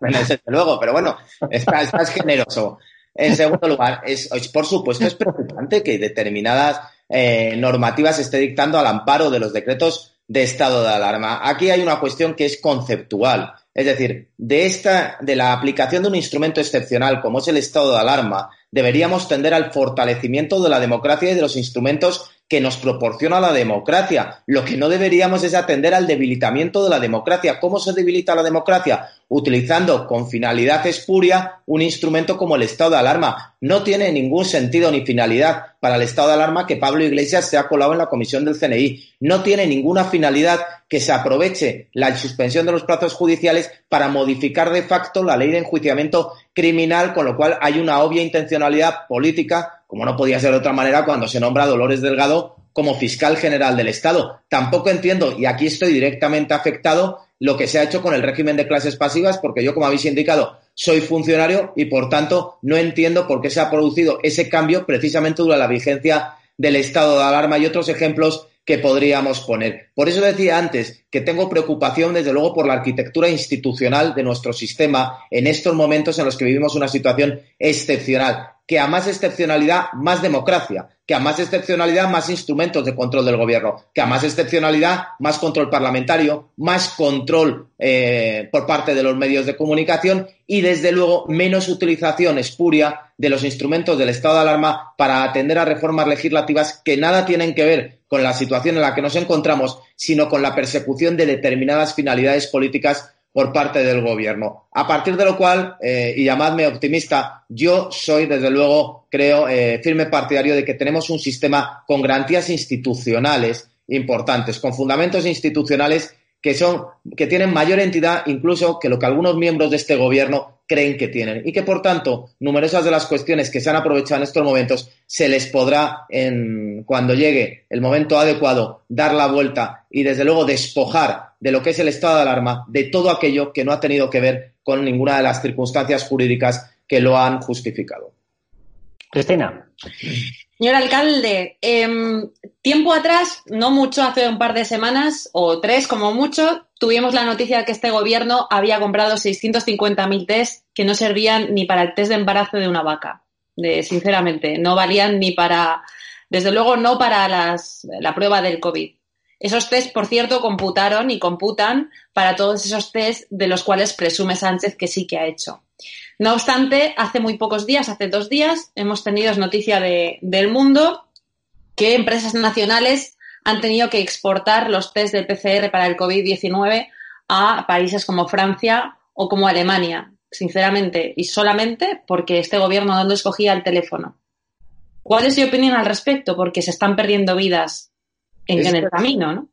desde luego, pero bueno, estás, generoso. En segundo lugar, es, por supuesto es preocupante que determinadas eh, normativas se esté dictando al amparo de los decretos de estado de alarma. Aquí hay una cuestión que es conceptual. Es decir, de esta, de la aplicación de un instrumento excepcional como es el estado de alarma, deberíamos tender al fortalecimiento de la democracia y de los instrumentos que nos proporciona la democracia. Lo que no deberíamos es atender al debilitamiento de la democracia. ¿Cómo se debilita la democracia? Utilizando con finalidad espuria un instrumento como el estado de alarma. No tiene ningún sentido ni finalidad para el estado de alarma que Pablo Iglesias se ha colado en la comisión del CNI. No tiene ninguna finalidad que se aproveche la suspensión de los plazos judiciales para modificar de facto la ley de enjuiciamiento criminal, con lo cual hay una obvia intencionalidad política como no podía ser de otra manera cuando se nombra a Dolores Delgado como fiscal general del Estado. Tampoco entiendo, y aquí estoy directamente afectado, lo que se ha hecho con el régimen de clases pasivas, porque yo, como habéis indicado, soy funcionario y, por tanto, no entiendo por qué se ha producido ese cambio precisamente durante la vigencia del estado de alarma y otros ejemplos que podríamos poner. Por eso decía antes que tengo preocupación, desde luego, por la arquitectura institucional de nuestro sistema en estos momentos en los que vivimos una situación excepcional que a más excepcionalidad, más democracia, que a más excepcionalidad, más instrumentos de control del gobierno, que a más excepcionalidad, más control parlamentario, más control eh, por parte de los medios de comunicación y, desde luego, menos utilización espuria de los instrumentos del estado de alarma para atender a reformas legislativas que nada tienen que ver con la situación en la que nos encontramos, sino con la persecución de determinadas finalidades políticas por parte del gobierno. A partir de lo cual, eh, y llamadme optimista, yo soy, desde luego, creo, eh, firme partidario de que tenemos un sistema con garantías institucionales importantes, con fundamentos institucionales que son, que tienen mayor entidad incluso que lo que algunos miembros de este gobierno creen que tienen y que, por tanto, numerosas de las cuestiones que se han aprovechado en estos momentos se les podrá, en, cuando llegue el momento adecuado, dar la vuelta y, desde luego, despojar de lo que es el estado de alarma de todo aquello que no ha tenido que ver con ninguna de las circunstancias jurídicas que lo han justificado. Cristina. Señor alcalde, em, tiempo atrás, no mucho, hace un par de semanas o tres como mucho, tuvimos la noticia de que este gobierno había comprado 650.000 test que no servían ni para el test de embarazo de una vaca. De, sinceramente, no valían ni para, desde luego, no para las, la prueba del COVID. Esos test, por cierto, computaron y computan para todos esos test de los cuales presume Sánchez que sí que ha hecho. No obstante, hace muy pocos días, hace dos días, hemos tenido noticia de, del mundo que empresas nacionales han tenido que exportar los test de PCR para el COVID-19 a países como Francia o como Alemania, sinceramente, y solamente porque este gobierno no escogía el teléfono. ¿Cuál es su opinión al respecto? Porque se están perdiendo vidas en, el camino, ¿no?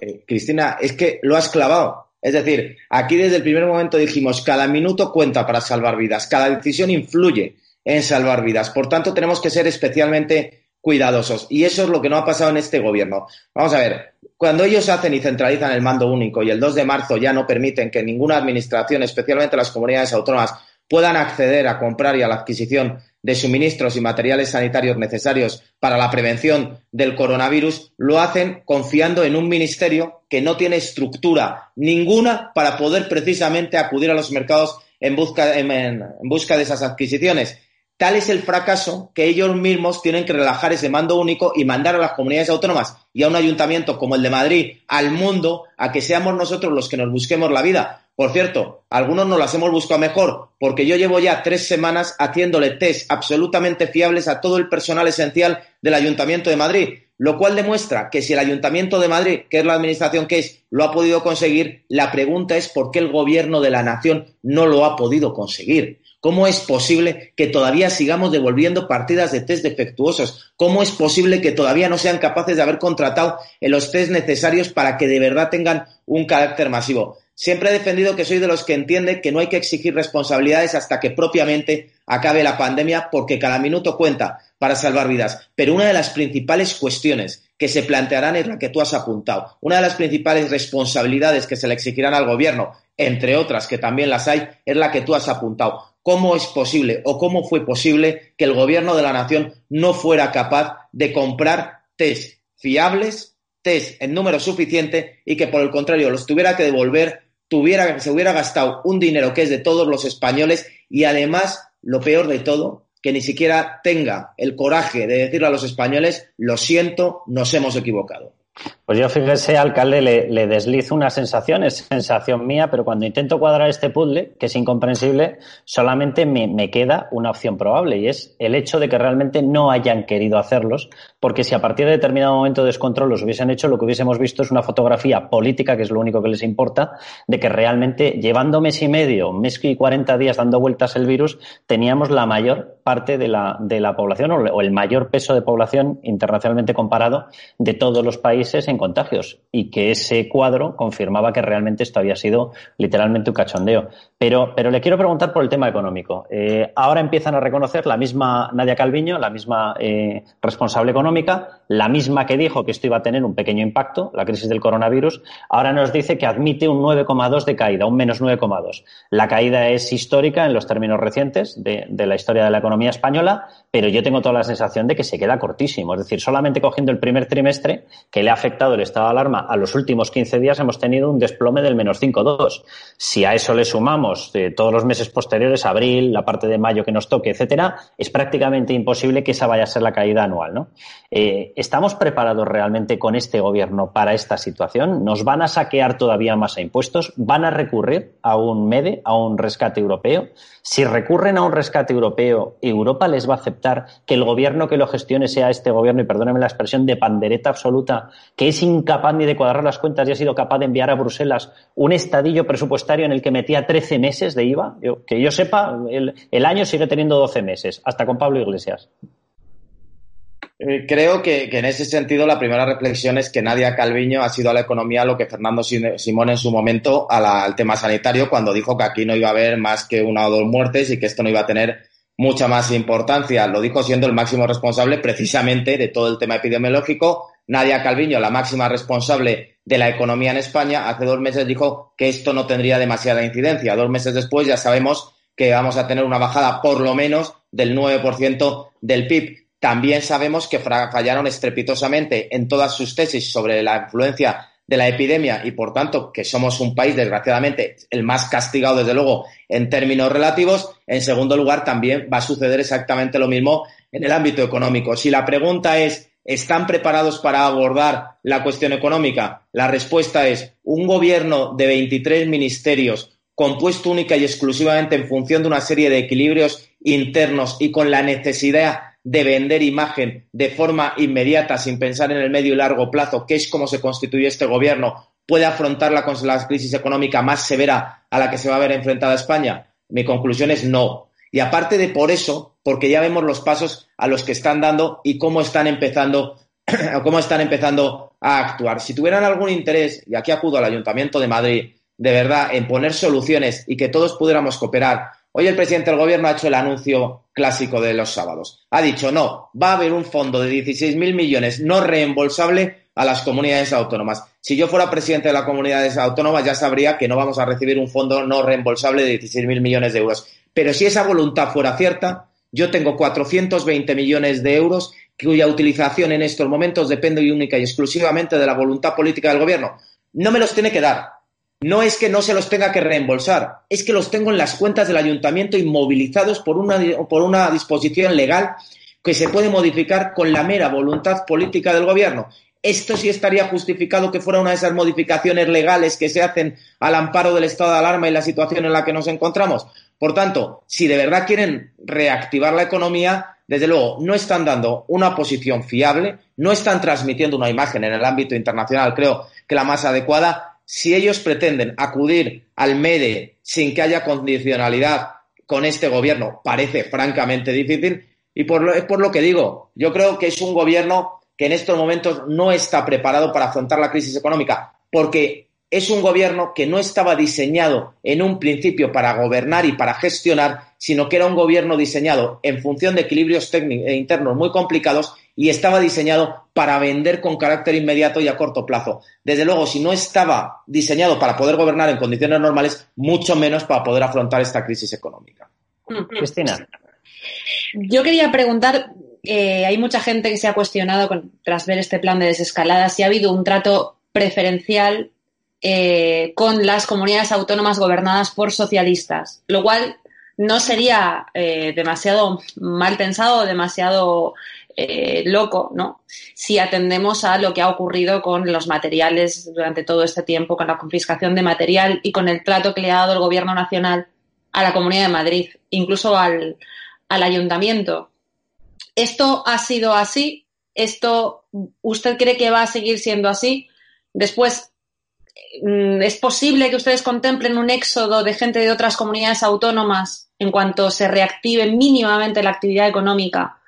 Eh, Cristina, es que lo has clavado. Es decir, aquí desde el primer momento dijimos, cada minuto cuenta para salvar vidas, cada decisión influye en salvar vidas. Por tanto, tenemos que ser especialmente cuidadosos. Y eso es lo que no ha pasado en este gobierno. Vamos a ver, cuando ellos hacen y centralizan el mando único y el 2 de marzo ya no permiten que ninguna administración, especialmente las comunidades autónomas, puedan acceder a comprar y a la adquisición de suministros y materiales sanitarios necesarios para la prevención del coronavirus, lo hacen confiando en un ministerio que no tiene estructura ninguna para poder precisamente acudir a los mercados en busca, en, busca de esas adquisiciones. Tal es el fracaso que ellos mismos tienen que relajar ese mando único y mandar a las comunidades autónomas y a un ayuntamiento como el de Madrid al mundo a que seamos nosotros los que nos busquemos la vida. Por cierto, algunos nos las hemos buscado mejor, porque yo llevo ya tres semanas haciéndole test absolutamente fiables a todo el personal esencial del Ayuntamiento de Madrid. lo cual demuestra que si el Ayuntamiento de Madrid, que es la administración que es, lo ha podido conseguir, la pregunta es por qué el Gobierno de la Nación no lo ha podido conseguir. ¿Cómo es posible que todavía sigamos devolviendo partidas de test defectuosos? ¿Cómo es posible que todavía no sean capaces de haber contratado los test necesarios para que de verdad tengan un carácter masivo? Siempre he defendido que soy de los que entiende que no hay que exigir responsabilidades hasta que propiamente acabe la pandemia porque cada minuto cuenta para salvar vidas. Pero una de las principales cuestiones que se plantearán es la que tú has apuntado. Una de las principales responsabilidades que se le exigirán al gobierno, entre otras que también las hay, es la que tú has apuntado. ¿Cómo es posible o cómo fue posible que el gobierno de la nación no fuera capaz de comprar test fiables, test en número suficiente y que por el contrario los tuviera que devolver, tuviera, se hubiera gastado un dinero que es de todos los españoles y además, lo peor de todo, que ni siquiera tenga el coraje de decirle a los españoles, lo siento, nos hemos equivocado. Pues yo, fíjese, alcalde, le, deslizo una sensación, es sensación mía, pero cuando intento cuadrar este puzzle, que es incomprensible, solamente me, me, queda una opción probable y es el hecho de que realmente no hayan querido hacerlos, porque si a partir de determinado momento de descontrol los hubiesen hecho, lo que hubiésemos visto es una fotografía política, que es lo único que les importa, de que realmente llevando mes y medio, mes y cuarenta días dando vueltas el virus, teníamos la mayor parte de la, de la población o el mayor peso de población internacionalmente comparado de todos los países en contagios y que ese cuadro confirmaba que realmente esto había sido literalmente un cachondeo. Pero, pero le quiero preguntar por el tema económico. Eh, ahora empiezan a reconocer la misma Nadia Calviño, la misma eh, responsable económica, la misma que dijo que esto iba a tener un pequeño impacto, la crisis del coronavirus, ahora nos dice que admite un 9,2 de caída, un menos 9,2. La caída es histórica en los términos recientes de, de la historia de la economía española, pero yo tengo toda la sensación de que se queda cortísimo. Es decir, solamente cogiendo el primer trimestre, que le ha afectado el estado de alarma, a los últimos 15 días hemos tenido un desplome del menos 5,2. Si a eso le sumamos eh, todos los meses posteriores, abril, la parte de mayo que nos toque, etcétera, es prácticamente imposible que esa vaya a ser la caída anual. ¿no? Eh, ¿Estamos preparados realmente con este gobierno para esta situación? ¿Nos van a saquear todavía más a impuestos? ¿Van a recurrir a un MEDE, a un rescate europeo? Si recurren a un rescate europeo, ¿Europa les va a aceptar que el gobierno que lo gestione sea este gobierno, y perdónenme la expresión, de pandereta absoluta, que es incapaz ni de cuadrar las cuentas y ha sido capaz de enviar a Bruselas un estadillo presupuestario en el que metía 13 meses de IVA? Que yo sepa, el, el año sigue teniendo 12 meses, hasta con Pablo Iglesias. Eh, creo que, que, en ese sentido la primera reflexión es que Nadia Calviño ha sido a la economía lo que Fernando Simón en su momento al tema sanitario cuando dijo que aquí no iba a haber más que una o dos muertes y que esto no iba a tener mucha más importancia. Lo dijo siendo el máximo responsable precisamente de todo el tema epidemiológico. Nadia Calviño, la máxima responsable de la economía en España, hace dos meses dijo que esto no tendría demasiada incidencia. Dos meses después ya sabemos que vamos a tener una bajada por lo menos del 9% del PIB también sabemos que fallaron estrepitosamente en todas sus tesis sobre la influencia de la epidemia y, por tanto, que somos un país, desgraciadamente, el más castigado, desde luego, en términos relativos. En segundo lugar, también va a suceder exactamente lo mismo en el ámbito económico. Si la pregunta es, ¿están preparados para abordar la cuestión económica? La respuesta es, un gobierno de 23 ministerios compuesto única y exclusivamente en función de una serie de equilibrios internos y con la necesidad de vender imagen de forma inmediata, sin pensar en el medio y largo plazo, que es como se constituye este gobierno, puede afrontar la, la crisis económica más severa a la que se va a ver enfrentada España? Mi conclusión es no. Y aparte de por eso, porque ya vemos los pasos a los que están dando y cómo están empezando, (clears throat) cómo están empezando a actuar. Si tuvieran algún interés, y aquí acudo al Ayuntamiento de Madrid, de verdad, en poner soluciones y que todos pudiéramos cooperar Hoy el presidente del gobierno ha hecho el anuncio clásico de los sábados. Ha dicho, no, va a haber un fondo de 16.000 millones no reembolsable a las comunidades autónomas. Si yo fuera presidente de las comunidades autónomas ya sabría que no vamos a recibir un fondo no reembolsable de 16.000 millones de euros. Pero si esa voluntad fuera cierta, yo tengo 420 millones de euros cuya utilización en estos momentos depende única y exclusivamente de la voluntad política del gobierno. No me los tiene que dar, no es que no se los tenga que reembolsar, es que los tengo en las cuentas del ayuntamiento inmovilizados por una, por una disposición legal que se puede modificar con la mera voluntad política del gobierno. esto sí estaría justificado que fuera una de esas modificaciones legales que se hacen al amparo del estado de alarma y la situación en la que nos encontramos. Por tanto, si de verdad quieren reactivar la economía, desde luego no están dando una posición fiable, no están transmitiendo una imagen en el ámbito internacional, creo que la más adecuada. Si ellos pretenden acudir al MEDE sin que haya condicionalidad con este gobierno, parece francamente difícil. Y por lo, es por lo que digo, yo creo que es un gobierno que en estos momentos no está preparado para afrontar la crisis económica, porque es un gobierno que no estaba diseñado en un principio para gobernar y para gestionar, sino que era un gobierno diseñado en función de equilibrios técnicos e internos muy complicados y estaba diseñado para vender con carácter inmediato y a corto plazo. Desde luego, si no estaba diseñado para poder gobernar en condiciones normales, mucho menos para poder afrontar esta crisis económica. Cristina. Yo quería preguntar, eh, hay mucha gente que se ha cuestionado tras ver este plan de desescalada si ha habido un trato preferencial eh, con las comunidades autónomas gobernadas por socialistas, lo cual no sería eh, demasiado mal pensado o demasiado loco, ¿no? Si atendemos a lo que ha ocurrido con los materiales durante todo este tiempo, con la confiscación de material y con el trato que le ha dado el Gobierno Nacional a la Comunidad de Madrid, incluso al, al ayuntamiento. ¿Esto ha sido así? ¿Esto usted cree que va a seguir siendo así? Después, ¿es posible que ustedes contemplen un éxodo de gente de otras comunidades autónomas en cuanto se reactive mínimamente la actividad económica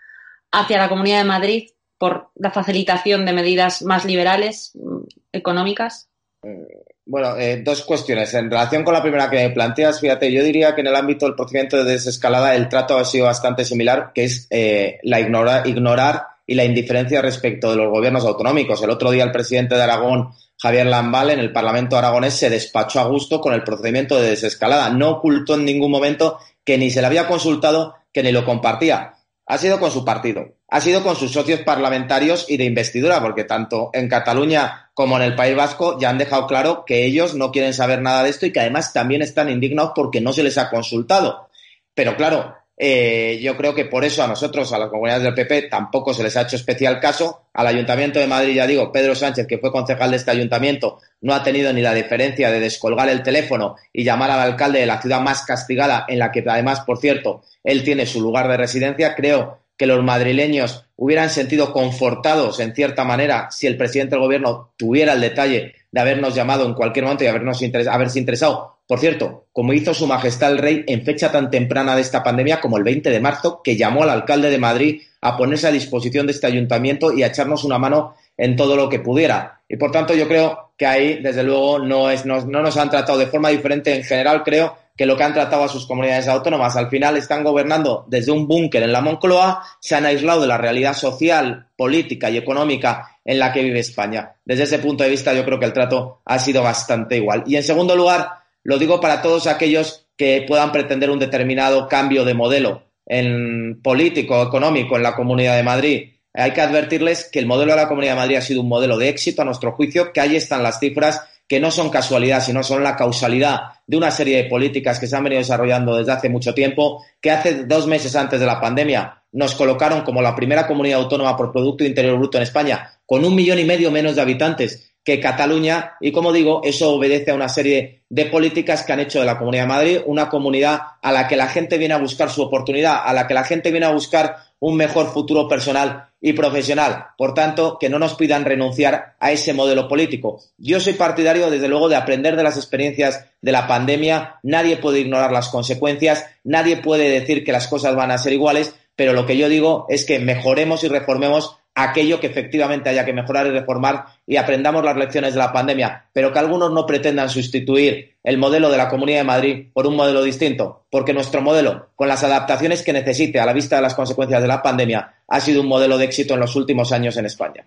hacia la Comunidad de Madrid por la facilitación de medidas más liberales mm, económicas? Eh, bueno, eh, dos cuestiones. En relación con la primera que me planteas, fíjate, yo diría que en el ámbito del procedimiento de desescalada el trato ha sido bastante similar, que es eh, la ignora, ignorar y la indiferencia respecto de los gobiernos autonómicos. El otro día el presidente de Aragón, Javier Lambal, en el Parlamento aragonés se despachó a gusto con el procedimiento de desescalada. No ocultó en ningún momento que ni se le había consultado, que ni lo compartía. Ha sido con su partido, ha sido con sus socios parlamentarios y de investidura, porque tanto en Cataluña como en el País Vasco, ya han dejado claro que ellos no quieren saber nada de esto y que además también están indignados porque no se les ha consultado. Pero claro, eh, yo creo que por eso a nosotros, a las comunidades del PP, tampoco se les ha hecho especial caso. Al Ayuntamiento de Madrid, ya digo, Pedro Sánchez, que fue concejal de este ayuntamiento, no ha tenido ni la diferencia de descolgar el teléfono y llamar al alcalde de la ciudad más castigada, en la que además, por cierto, él tiene su lugar de residencia. Creo que los madrileños hubieran sentido confortados en cierta manera si el presidente del gobierno tuviera el detalle de habernos llamado en cualquier momento y habernos haberse interesado. Por cierto, como hizo su majestad el rey en fecha tan temprana de esta pandemia como el 20 de marzo, que llamó al alcalde de Madrid a ponerse a disposición de este ayuntamiento y a echarnos una mano en todo lo que pudiera. Y por tanto, yo creo que ahí, desde luego, no, es, no nos han tratado de forma diferente. En general, creo que lo que han tratado a sus comunidades autónomas. Al final están gobernando desde un búnker en la Moncloa, se han aislado de la realidad social, política y económica en la que vive España. Desde ese punto de vista yo creo que el trato ha sido bastante igual. Y en segundo lugar, lo digo para todos aquellos que puedan pretender un determinado cambio de modelo en político, económico en la Comunidad de Madrid. Hay que advertirles que el modelo de la Comunidad de Madrid ha sido un modelo de éxito a nuestro juicio, que ahí están las cifras que no son casualidad, sino son la causalidad de una serie de políticas que se han venido desarrollando desde hace mucho tiempo, que hace dos meses antes de la pandemia nos colocaron como la primera comunidad autónoma por Producto Interior Bruto en España, con un millón y medio menos de habitantes que Cataluña, y como digo, eso obedece a una serie de políticas que han hecho de la Comunidad de Madrid una comunidad a la que la gente viene a buscar su oportunidad, a la que la gente viene a buscar un mejor futuro personal y profesional. Por tanto, que no nos pidan renunciar a ese modelo político. Yo soy partidario, desde luego, de aprender de las experiencias de la pandemia. Nadie puede ignorar las consecuencias, nadie puede decir que las cosas van a ser iguales, pero lo que yo digo es que mejoremos y reformemos aquello que efectivamente haya que mejorar y reformar y aprendamos las lecciones de la pandemia, pero que algunos no pretendan sustituir el modelo de la Comunidad de Madrid por un modelo distinto, porque nuestro modelo, con las adaptaciones que necesite a la vista de las consecuencias de la pandemia, ha sido un modelo de éxito en los últimos años en España.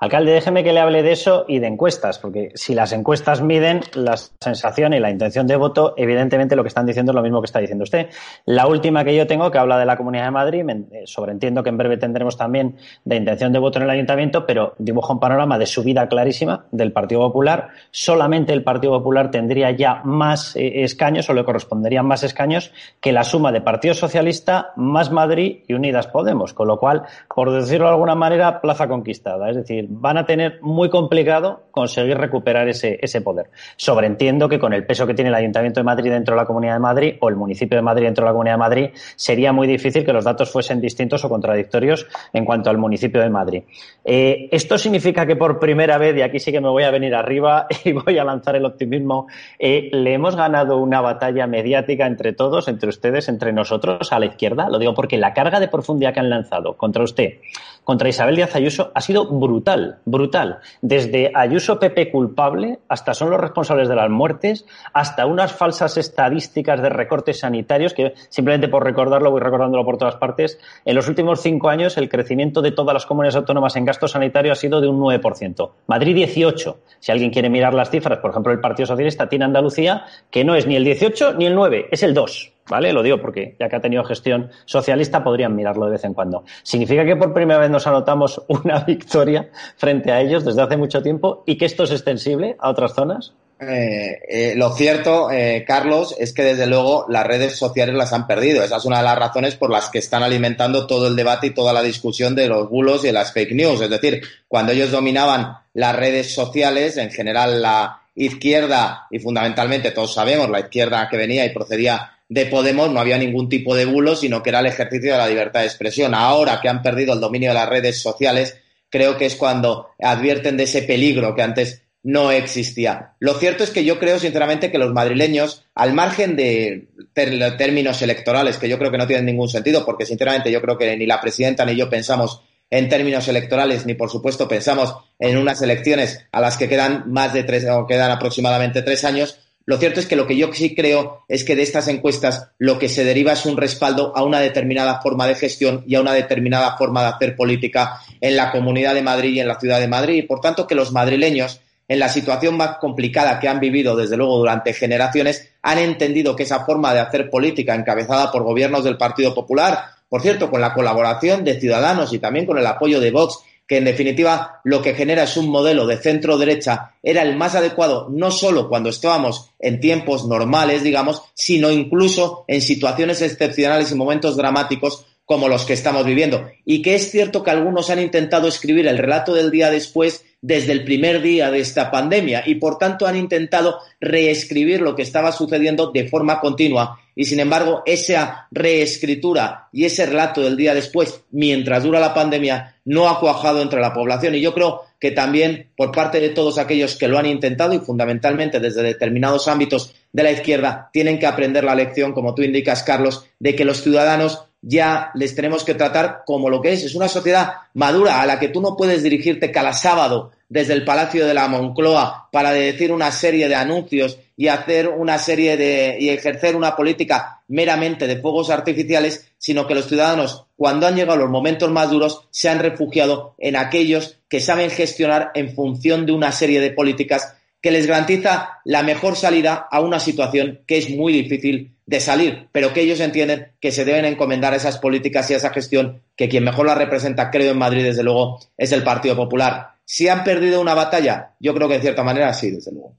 Alcalde, déjeme que le hable de eso y de encuestas, porque si las encuestas miden la sensación y la intención de voto, evidentemente lo que están diciendo es lo mismo que está diciendo usted. La última que yo tengo, que habla de la Comunidad de Madrid, eh, sobreentiendo que en breve tendremos también de intención de voto en el Ayuntamiento, pero dibuja un panorama de subida clarísima del Partido Popular. Solamente el Partido Popular tendría ya más eh, escaños o le corresponderían más escaños que la suma de Partido Socialista más Madrid y Unidas Podemos, con lo cual, por decirlo de alguna manera, plaza conquistada. Es decir, van a tener muy complicado conseguir recuperar ese, ese poder. Sobreentiendo que con el peso que tiene el Ayuntamiento de Madrid dentro de la Comunidad de Madrid o el municipio de Madrid dentro de la Comunidad de Madrid, sería muy difícil que los datos fuesen distintos o contradictorios en cuanto al municipio de Madrid. Eh, esto significa que por primera vez, y aquí sí que me voy a venir arriba (laughs) y voy a lanzar el optimismo, eh, le hemos ganado una batalla mediática entre todos, entre ustedes, entre nosotros, a la izquierda. Lo digo porque la carga de profundidad que han lanzado contra usted, contra Isabel Díaz Ayuso, ha sido brutal, brutal. Desde Ayuso Pepe culpable, hasta son los responsables de las muertes, hasta unas falsas estadísticas de recortes sanitarios, que simplemente por recordarlo, voy recordándolo por todas partes, en los últimos cinco años el crecimiento de todas las comunidades autónomas en gasto sanitario ha sido de un 9%. Madrid 18. Si alguien quiere mirar las cifras, por ejemplo, el Partido Socialista tiene Andalucía, que no es ni el 18 ni el 9, es el 2. ¿Vale? Lo digo porque ya que ha tenido gestión socialista podrían mirarlo de vez en cuando. ¿Significa que por primera vez nos anotamos (laughs) una victoria frente a ellos desde hace mucho tiempo y que esto es extensible a otras zonas? Eh, eh, lo cierto, eh, Carlos, es que desde luego las redes sociales las han perdido. Esa es una de las razones por las que están alimentando todo el debate y toda la discusión de los bulos y de las fake news. Es decir, cuando ellos dominaban las redes sociales, en general la izquierda y fundamentalmente todos sabemos la izquierda que venía y procedía de Podemos no había ningún tipo de bulo, sino que era el ejercicio de la libertad de expresión. Ahora que han perdido el dominio de las redes sociales, creo que es cuando advierten de ese peligro que antes no existía. Lo cierto es que yo creo, sinceramente, que los madrileños, al margen de términos electorales, que yo creo que no tienen ningún sentido, porque sinceramente yo creo que ni la presidenta ni yo pensamos en términos electorales, ni por supuesto pensamos en unas elecciones a las que quedan más de tres, o quedan aproximadamente tres años, lo cierto es que lo que yo sí creo es que de estas encuestas lo que se deriva es un respaldo a una determinada forma de gestión y a una determinada forma de hacer política en la Comunidad de Madrid y en la Ciudad de Madrid. Y por tanto que los madrileños, en la situación más complicada que han vivido desde luego durante generaciones, han entendido que esa forma de hacer política encabezada por gobiernos del Partido Popular, por cierto, con la colaboración de Ciudadanos y también con el apoyo de Vox que en definitiva lo que genera es un modelo de centro derecha, era el más adecuado no solo cuando estábamos en tiempos normales, digamos, sino incluso en situaciones excepcionales y momentos dramáticos como los que estamos viviendo. Y que es cierto que algunos han intentado escribir el relato del día después desde el primer día de esta pandemia y por tanto han intentado reescribir lo que estaba sucediendo de forma continua. Y sin embargo esa reescritura y ese relato del día después mientras dura la pandemia no ha cuajado entre la población. Y yo creo que también por parte de todos aquellos que lo han intentado y fundamentalmente desde determinados ámbitos de la izquierda tienen que aprender la lección como tú indicas Carlos de que los ciudadanos ya les tenemos que tratar como lo que es. Es una sociedad madura a la que tú no puedes dirigirte cada sábado desde el Palacio de la Moncloa para decir una serie de anuncios y hacer una serie de y ejercer una política meramente de fuegos artificiales, sino que los ciudadanos, cuando han llegado los momentos más duros, se han refugiado en aquellos que saben gestionar en función de una serie de políticas que les garantiza la mejor salida a una situación que es muy difícil de salir, pero que ellos entienden que se deben encomendar a esas políticas y a esa gestión que quien mejor la representa, creo, en Madrid, desde luego, es el Partido Popular. Si han perdido una batalla, yo creo que de cierta manera sí, desde luego.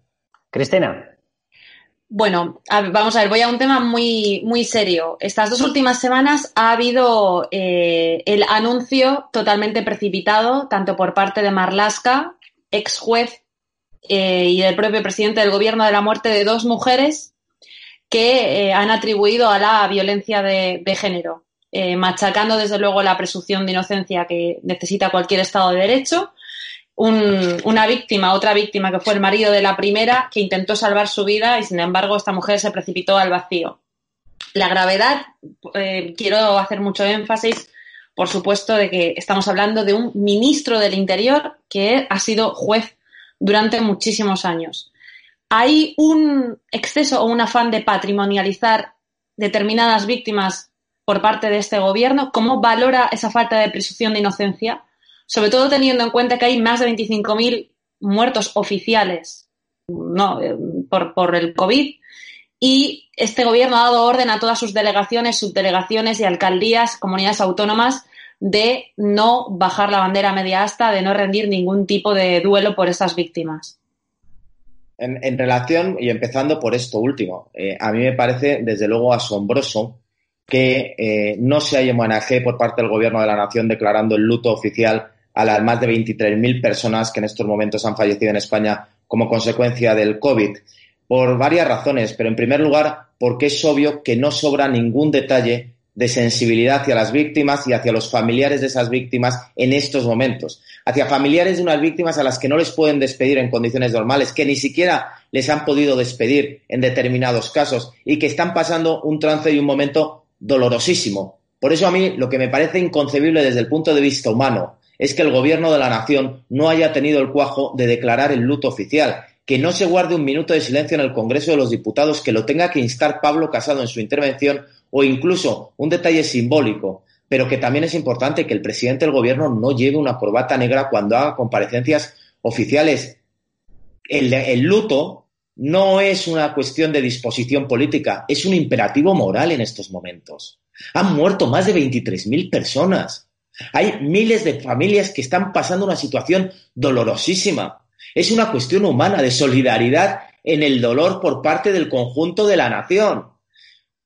Cristina. Bueno, vamos a ver, voy a un tema muy, muy serio. Estas dos últimas semanas ha habido eh, el anuncio totalmente precipitado, tanto por parte de Marlaska, ex juez eh, y del propio presidente del gobierno de la muerte de dos mujeres que eh, han atribuido a la violencia de, género, eh, machacando desde luego la presunción de inocencia que necesita cualquier Estado de Derecho. una víctima, otra víctima que fue el marido de la primera, que intentó salvar su vida y sin embargo esta mujer se precipitó al vacío. La gravedad, quiero hacer mucho énfasis, por supuesto, de que estamos hablando de un ministro del Interior que ha sido juez durante muchísimos años. Hay un exceso o un afán de patrimonializar determinadas víctimas por parte de este gobierno. ¿Cómo valora esa falta de presunción de inocencia? Sobre todo teniendo en cuenta que hay más de 25.000 muertos oficiales eh, por, por el COVID y este gobierno ha dado orden a todas sus delegaciones, subdelegaciones y alcaldías, comunidades autónomas de no bajar la bandera media asta, de no rendir ningún tipo de duelo por estas víctimas. En, relación, y empezando por esto último, eh, a mí me parece desde luego asombroso que eh, no se haya homenaje por parte del Gobierno de la Nación declarando el luto oficial a las más de 23.000 personas que en estos momentos han fallecido en España como consecuencia del COVID. Por varias razones, pero en primer lugar porque es obvio que no sobra ningún detalle de sensibilidad hacia las víctimas y hacia los familiares de esas víctimas en estos momentos. Hacia familiares de unas víctimas a las que no les pueden despedir en condiciones normales, que ni siquiera les han podido despedir en determinados casos y que están pasando un trance y un momento dolorosísimo. Por eso a mí lo que me parece inconcebible desde el punto de vista humano es que el gobierno de la nación no haya tenido el cuajo de declarar el luto oficial, que no se guarde un minuto de silencio en el Congreso de los Diputados, que lo tenga que instar Pablo Casado en su intervención o incluso un detalle simbólico, pero que también es importante que el presidente del gobierno no lleve una corbata negra cuando haga comparecencias oficiales. El, luto no es una cuestión de disposición política, es un imperativo moral en estos momentos. Han muerto más de 23.000 personas. Hay miles de familias que están pasando una situación dolorosísima. Es una cuestión humana de solidaridad en el dolor por parte del conjunto de la nación.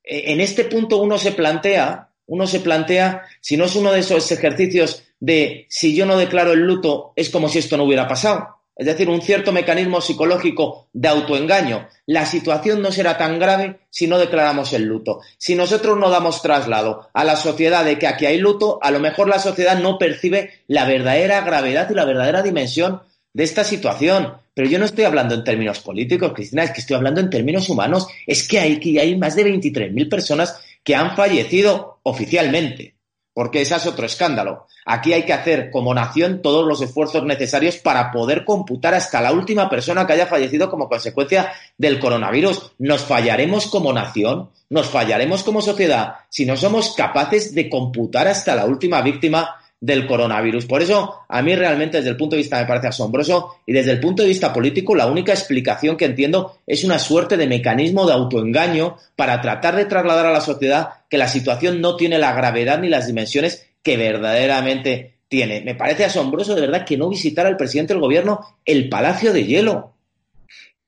En este punto uno se plantea, uno se plantea, si no es uno de esos ejercicios de si yo no declaro el luto, es como si esto no hubiera pasado. Es decir, un cierto mecanismo psicológico de autoengaño. La situación no será tan grave si no declaramos el luto. Si nosotros no damos traslado a la sociedad de que aquí hay luto, a lo mejor la sociedad no percibe la verdadera gravedad y la verdadera dimensión de esta situación. Pero yo no estoy hablando en términos políticos, Cristina, es que estoy hablando en términos humanos. Es que hay, que hay más de 23.000 personas que han fallecido oficialmente, porque ese es otro escándalo. Aquí hay que hacer como nación todos los esfuerzos necesarios para poder computar hasta la última persona que haya fallecido como consecuencia del coronavirus. Nos fallaremos como nación, nos fallaremos como sociedad si no somos capaces de computar hasta la última víctima del coronavirus. Por eso, a mí realmente desde el punto de vista me parece asombroso y desde el punto de vista político la única explicación que entiendo es una suerte de mecanismo de autoengaño para tratar de trasladar a la sociedad que la situación no tiene la gravedad ni las dimensiones que verdaderamente tiene. Me parece asombroso de verdad que no visitara el presidente del gobierno el Palacio de Hielo,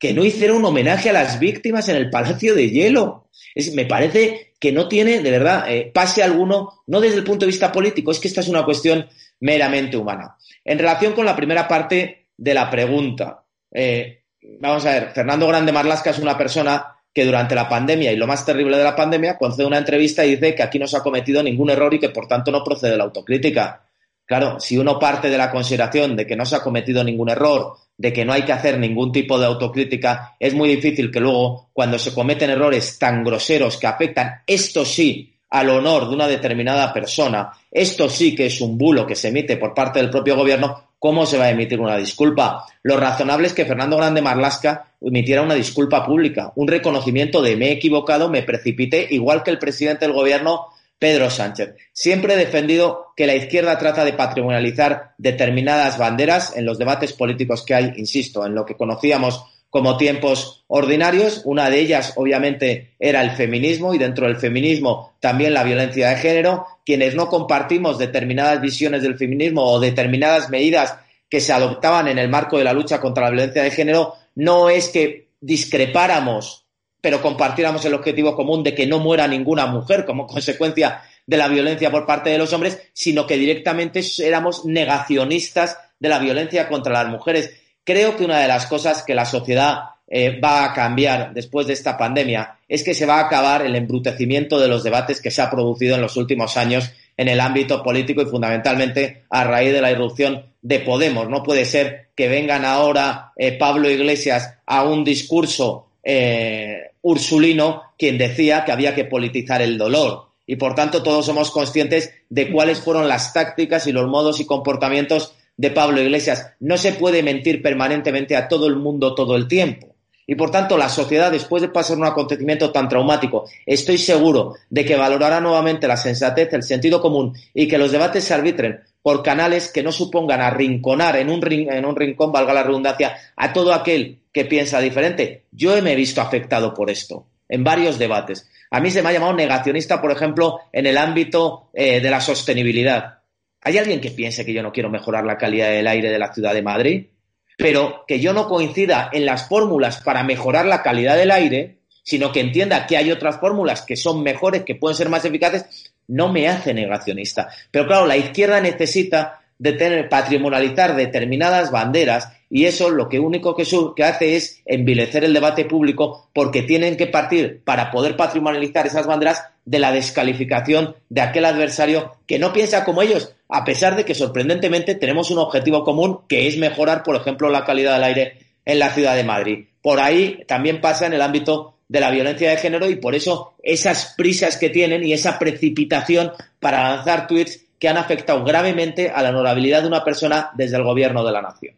que no hiciera un homenaje a las víctimas en el Palacio de Hielo. Es, me parece que no tiene, de verdad, eh, pase alguno, no desde el punto de vista político, es que esta es una cuestión meramente humana. En relación con la primera parte de la pregunta, eh, vamos a ver, Fernando Grande Marlasca es una persona que durante la pandemia y lo más terrible de la pandemia concede una entrevista y dice que aquí no se ha cometido ningún error y que por tanto no procede la autocrítica. Claro, si uno parte de la consideración de que no se ha cometido ningún error, de que no hay que hacer ningún tipo de autocrítica, es muy difícil que luego, cuando se cometen errores tan groseros que afectan, esto sí, al honor de una determinada persona, esto sí que es un bulo que se emite por parte del propio gobierno, ¿cómo se va a emitir una disculpa? Lo razonable es que Fernando Grande Marlasca emitiera una disculpa pública, un reconocimiento de me he equivocado, me precipité, igual que el presidente del gobierno Pedro Sánchez. Siempre he defendido que la izquierda trata de patrimonializar determinadas banderas en los debates políticos que hay, insisto, en lo que conocíamos como tiempos ordinarios. Una de ellas, obviamente, era el feminismo y dentro del feminismo también la violencia de género. Quienes no compartimos determinadas visiones del feminismo o determinadas medidas que se adoptaban en el marco de la lucha contra la violencia de género, no es que discrepáramos pero compartiéramos el objetivo común de que no muera ninguna mujer como consecuencia de la violencia por parte de los hombres, sino que directamente éramos negacionistas de la violencia contra las mujeres. Creo que una de las cosas que la sociedad eh, va a cambiar después de esta pandemia es que se va a acabar el embrutecimiento de los debates que se ha producido en los últimos años en el ámbito político y fundamentalmente a raíz de la irrupción de Podemos. No puede ser que vengan ahora eh, Pablo Iglesias a un discurso eh, Ursulino quien decía que había que politizar el dolor. Y por tanto todos somos conscientes de cuáles fueron las tácticas y los modos y comportamientos de Pablo Iglesias. No se puede mentir permanentemente a todo el mundo todo el tiempo. Y por tanto, la sociedad, después de pasar un acontecimiento tan traumático, estoy seguro de que valorará nuevamente la sensatez, el sentido común y que los debates se arbitren por canales que no supongan arrinconar en un, en un rincón, valga la redundancia, a todo aquel que piensa diferente. Yo me he visto afectado por esto en varios debates. A mí se me ha llamado negacionista, por ejemplo, en el ámbito eh, de la sostenibilidad. ¿Hay alguien que piense que yo no quiero mejorar la calidad del aire de la ciudad de Madrid? Pero que yo no coincida en las fórmulas para mejorar la calidad del aire, sino que entienda que hay otras fórmulas que son mejores, que pueden ser más eficaces, no me hace negacionista. Pero claro, la izquierda necesita de tener, patrimonializar determinadas banderas y eso lo que único que, que hace es envilecer el debate público porque tienen que partir para poder patrimonializar esas banderas de la descalificación de aquel adversario que no piensa como ellos, a pesar de que sorprendentemente tenemos un objetivo común que es mejorar, por ejemplo, la calidad del aire en la ciudad de Madrid. Por ahí también pasa en el ámbito de la violencia de género y por eso esas prisas que tienen y esa precipitación para lanzar tweets que han afectado gravemente a la honorabilidad de una persona desde el gobierno de la nación.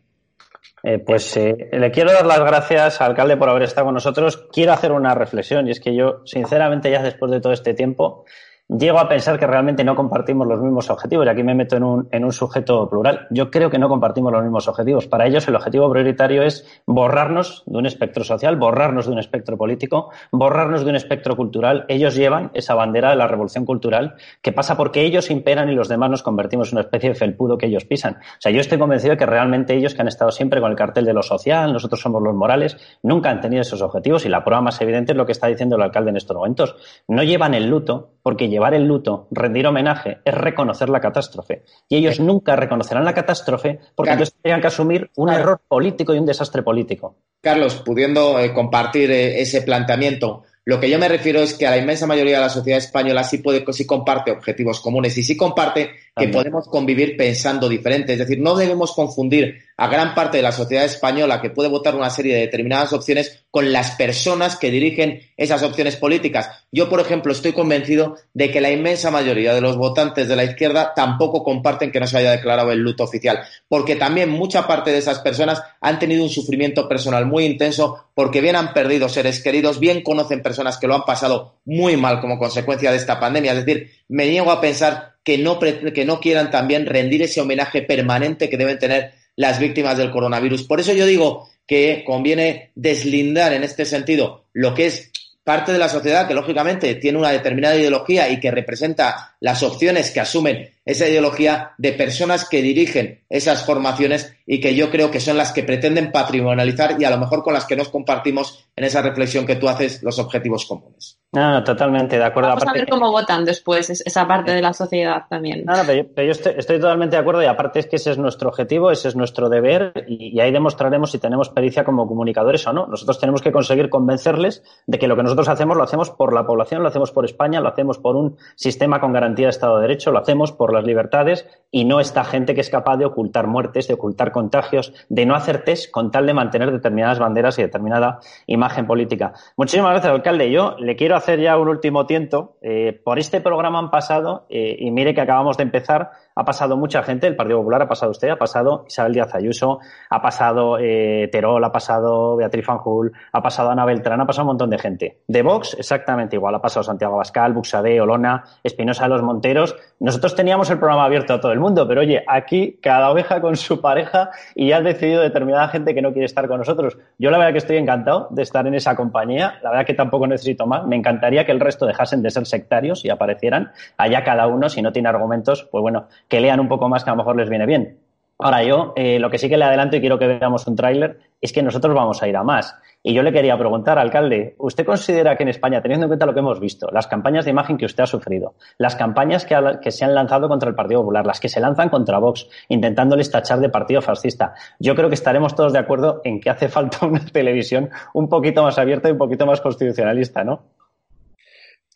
Eh, pues eh, le quiero dar las gracias, alcalde, por haber estado con nosotros. Quiero hacer una reflexión y es que yo, sinceramente, ya después de todo este tiempo, llego a pensar que realmente no compartimos los mismos objetivos. Y aquí me meto en un, en un sujeto plural. Yo creo que no compartimos los mismos objetivos. Para ellos el objetivo prioritario es borrarnos de un espectro social, borrarnos de un espectro político, borrarnos de un espectro cultural. Ellos llevan esa bandera de la revolución cultural que pasa porque ellos imperan y los demás nos convertimos en una especie de felpudo que ellos pisan. O sea, yo estoy convencido de que realmente ellos que han estado siempre con el cartel de lo social, nosotros somos los morales, nunca han tenido esos objetivos y la prueba más evidente es lo que está diciendo el alcalde en estos momentos. No llevan el luto porque llevar el luto, rendir homenaje, es reconocer la catástrofe. Y ellos nunca reconocerán la catástrofe porque ellos tendrían que asumir un error político y un desastre político. Carlos, pudiendo eh, compartir eh, ese planteamiento, lo que yo me refiero es que a la inmensa mayoría de la sociedad española sí, puede, sí comparte objetivos comunes y sí comparte que podemos convivir pensando diferente. Es decir, no debemos confundir a gran parte de la sociedad española que puede votar una serie de determinadas opciones con las personas que dirigen esas opciones políticas. Yo, por ejemplo, estoy convencido de que la inmensa mayoría de los votantes de la izquierda tampoco comparten que no se haya declarado el luto oficial, porque también mucha parte de esas personas han tenido un sufrimiento personal muy intenso porque bien han perdido seres queridos, bien conocen personas que lo han pasado muy mal como consecuencia de esta pandemia. Es decir, me niego a pensar que no, que no quieran también rendir ese homenaje permanente que deben tener las víctimas del coronavirus. Por eso yo digo que conviene deslindar en este sentido lo que es parte de la sociedad que lógicamente tiene una determinada ideología y que representa las opciones que asumen esa ideología de personas que dirigen esas formaciones y que yo creo que son las que pretenden patrimonializar y a lo mejor con las que nos compartimos en esa reflexión que tú haces los objetivos comunes. No, no, totalmente de acuerdo. Vamos a ver cómo votan después esa parte de la sociedad también. No, no, pero yo, estoy, totalmente de acuerdo y aparte es que ese es nuestro objetivo, ese es nuestro deber y, ahí demostraremos si tenemos pericia como comunicadores o no. Nosotros tenemos que conseguir convencerles de que lo que nosotros hacemos lo hacemos por la población, lo hacemos por España, lo hacemos por un sistema con garantía de Estado de Derecho, lo hacemos por las libertades y no esta gente que es capaz de ocultar muertes, de ocultar contagios, de no hacer test con tal de mantener determinadas banderas y determinada imagen política. Muchísimas gracias, alcalde. Yo le quiero hacer ya un último tiento. Eh, por este programa han pasado, eh, y mire que acabamos de empezar, ha pasado mucha gente, el Partido Popular ha pasado usted, ha pasado Isabel Díaz Ayuso, ha pasado eh, Terol, ha pasado Beatriz Fanjul, ha pasado Ana Beltrán, ha pasado un montón de gente. De Vox, exactamente igual, ha pasado Santiago Abascal, Buxade, Olona, Espinosa de los Monteros. Nosotros teníamos el programa abierto a todo el mundo, pero oye, aquí cada oveja con su pareja y ya has decidido determinada gente que no quiere estar con nosotros. Yo la verdad que estoy encantado de estar en esa compañía, la verdad que tampoco necesito más. Me encantaría que el resto dejasen de ser sectarios y aparecieran allá cada uno, si no tiene argumentos, pues bueno, que lean un poco más que a lo mejor les viene bien. Ahora yo, eh, lo que sí que le adelanto y quiero que veamos un tráiler, es que nosotros vamos a ir a más. Y yo le quería preguntar, alcalde, ¿usted considera que en España, teniendo en cuenta lo que hemos visto, las campañas de imagen que usted ha sufrido, las campañas que, que se han lanzado contra el Partido Popular, las que se lanzan contra Vox, intentándoles tachar de partido fascista, yo creo que estaremos todos de acuerdo en que hace falta (laughs) una televisión un poquito más abierta y un poquito más constitucionalista, ¿no?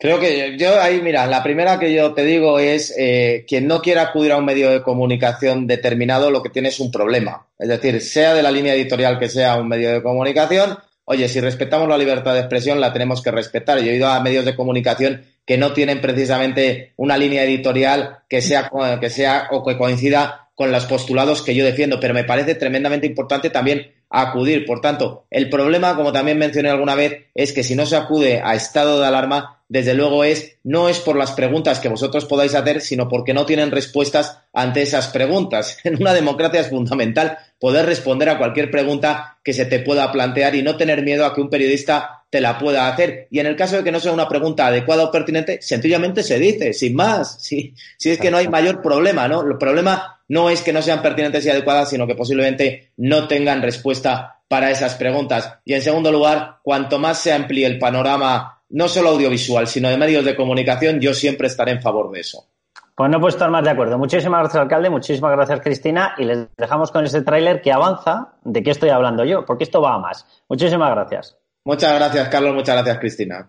Creo que yo ahí, mira, la primera que yo te digo es, eh, quien no quiera acudir a un medio de comunicación determinado, lo que tiene es un problema. Es decir, sea de la línea editorial que sea un medio de comunicación, oye, si respetamos la libertad de expresión, la tenemos que respetar. Yo he ido a medios de comunicación que no tienen precisamente una línea editorial que sea, que sea o que coincida con los postulados que yo defiendo, pero me parece tremendamente importante también acudir. Por tanto, el problema, como también mencioné alguna vez, es que si no se acude a estado de alarma, desde luego es, no es por las preguntas que vosotros podáis hacer, sino porque no tienen respuestas ante esas preguntas. (laughs) En una democracia es fundamental poder responder a cualquier pregunta que se te pueda plantear y no tener miedo a que un periodista te la pueda hacer. Y en el caso de que no sea una pregunta adecuada o pertinente, sencillamente se dice, sin más. (laughs) Si, si es que no hay mayor problema, ¿no? El problema no es que no sean pertinentes y adecuadas, sino que posiblemente no tengan respuesta para esas preguntas. Y en segundo lugar, cuanto más se amplíe el panorama no solo audiovisual, sino de medios de comunicación, yo siempre estaré en favor de eso. Pues no he puesto más de acuerdo. Muchísimas gracias, alcalde. Muchísimas gracias, Cristina. Y les dejamos con ese tráiler que avanza de qué estoy hablando yo, porque esto va a más. Muchísimas gracias. Muchas gracias, Carlos. Muchas gracias, Cristina.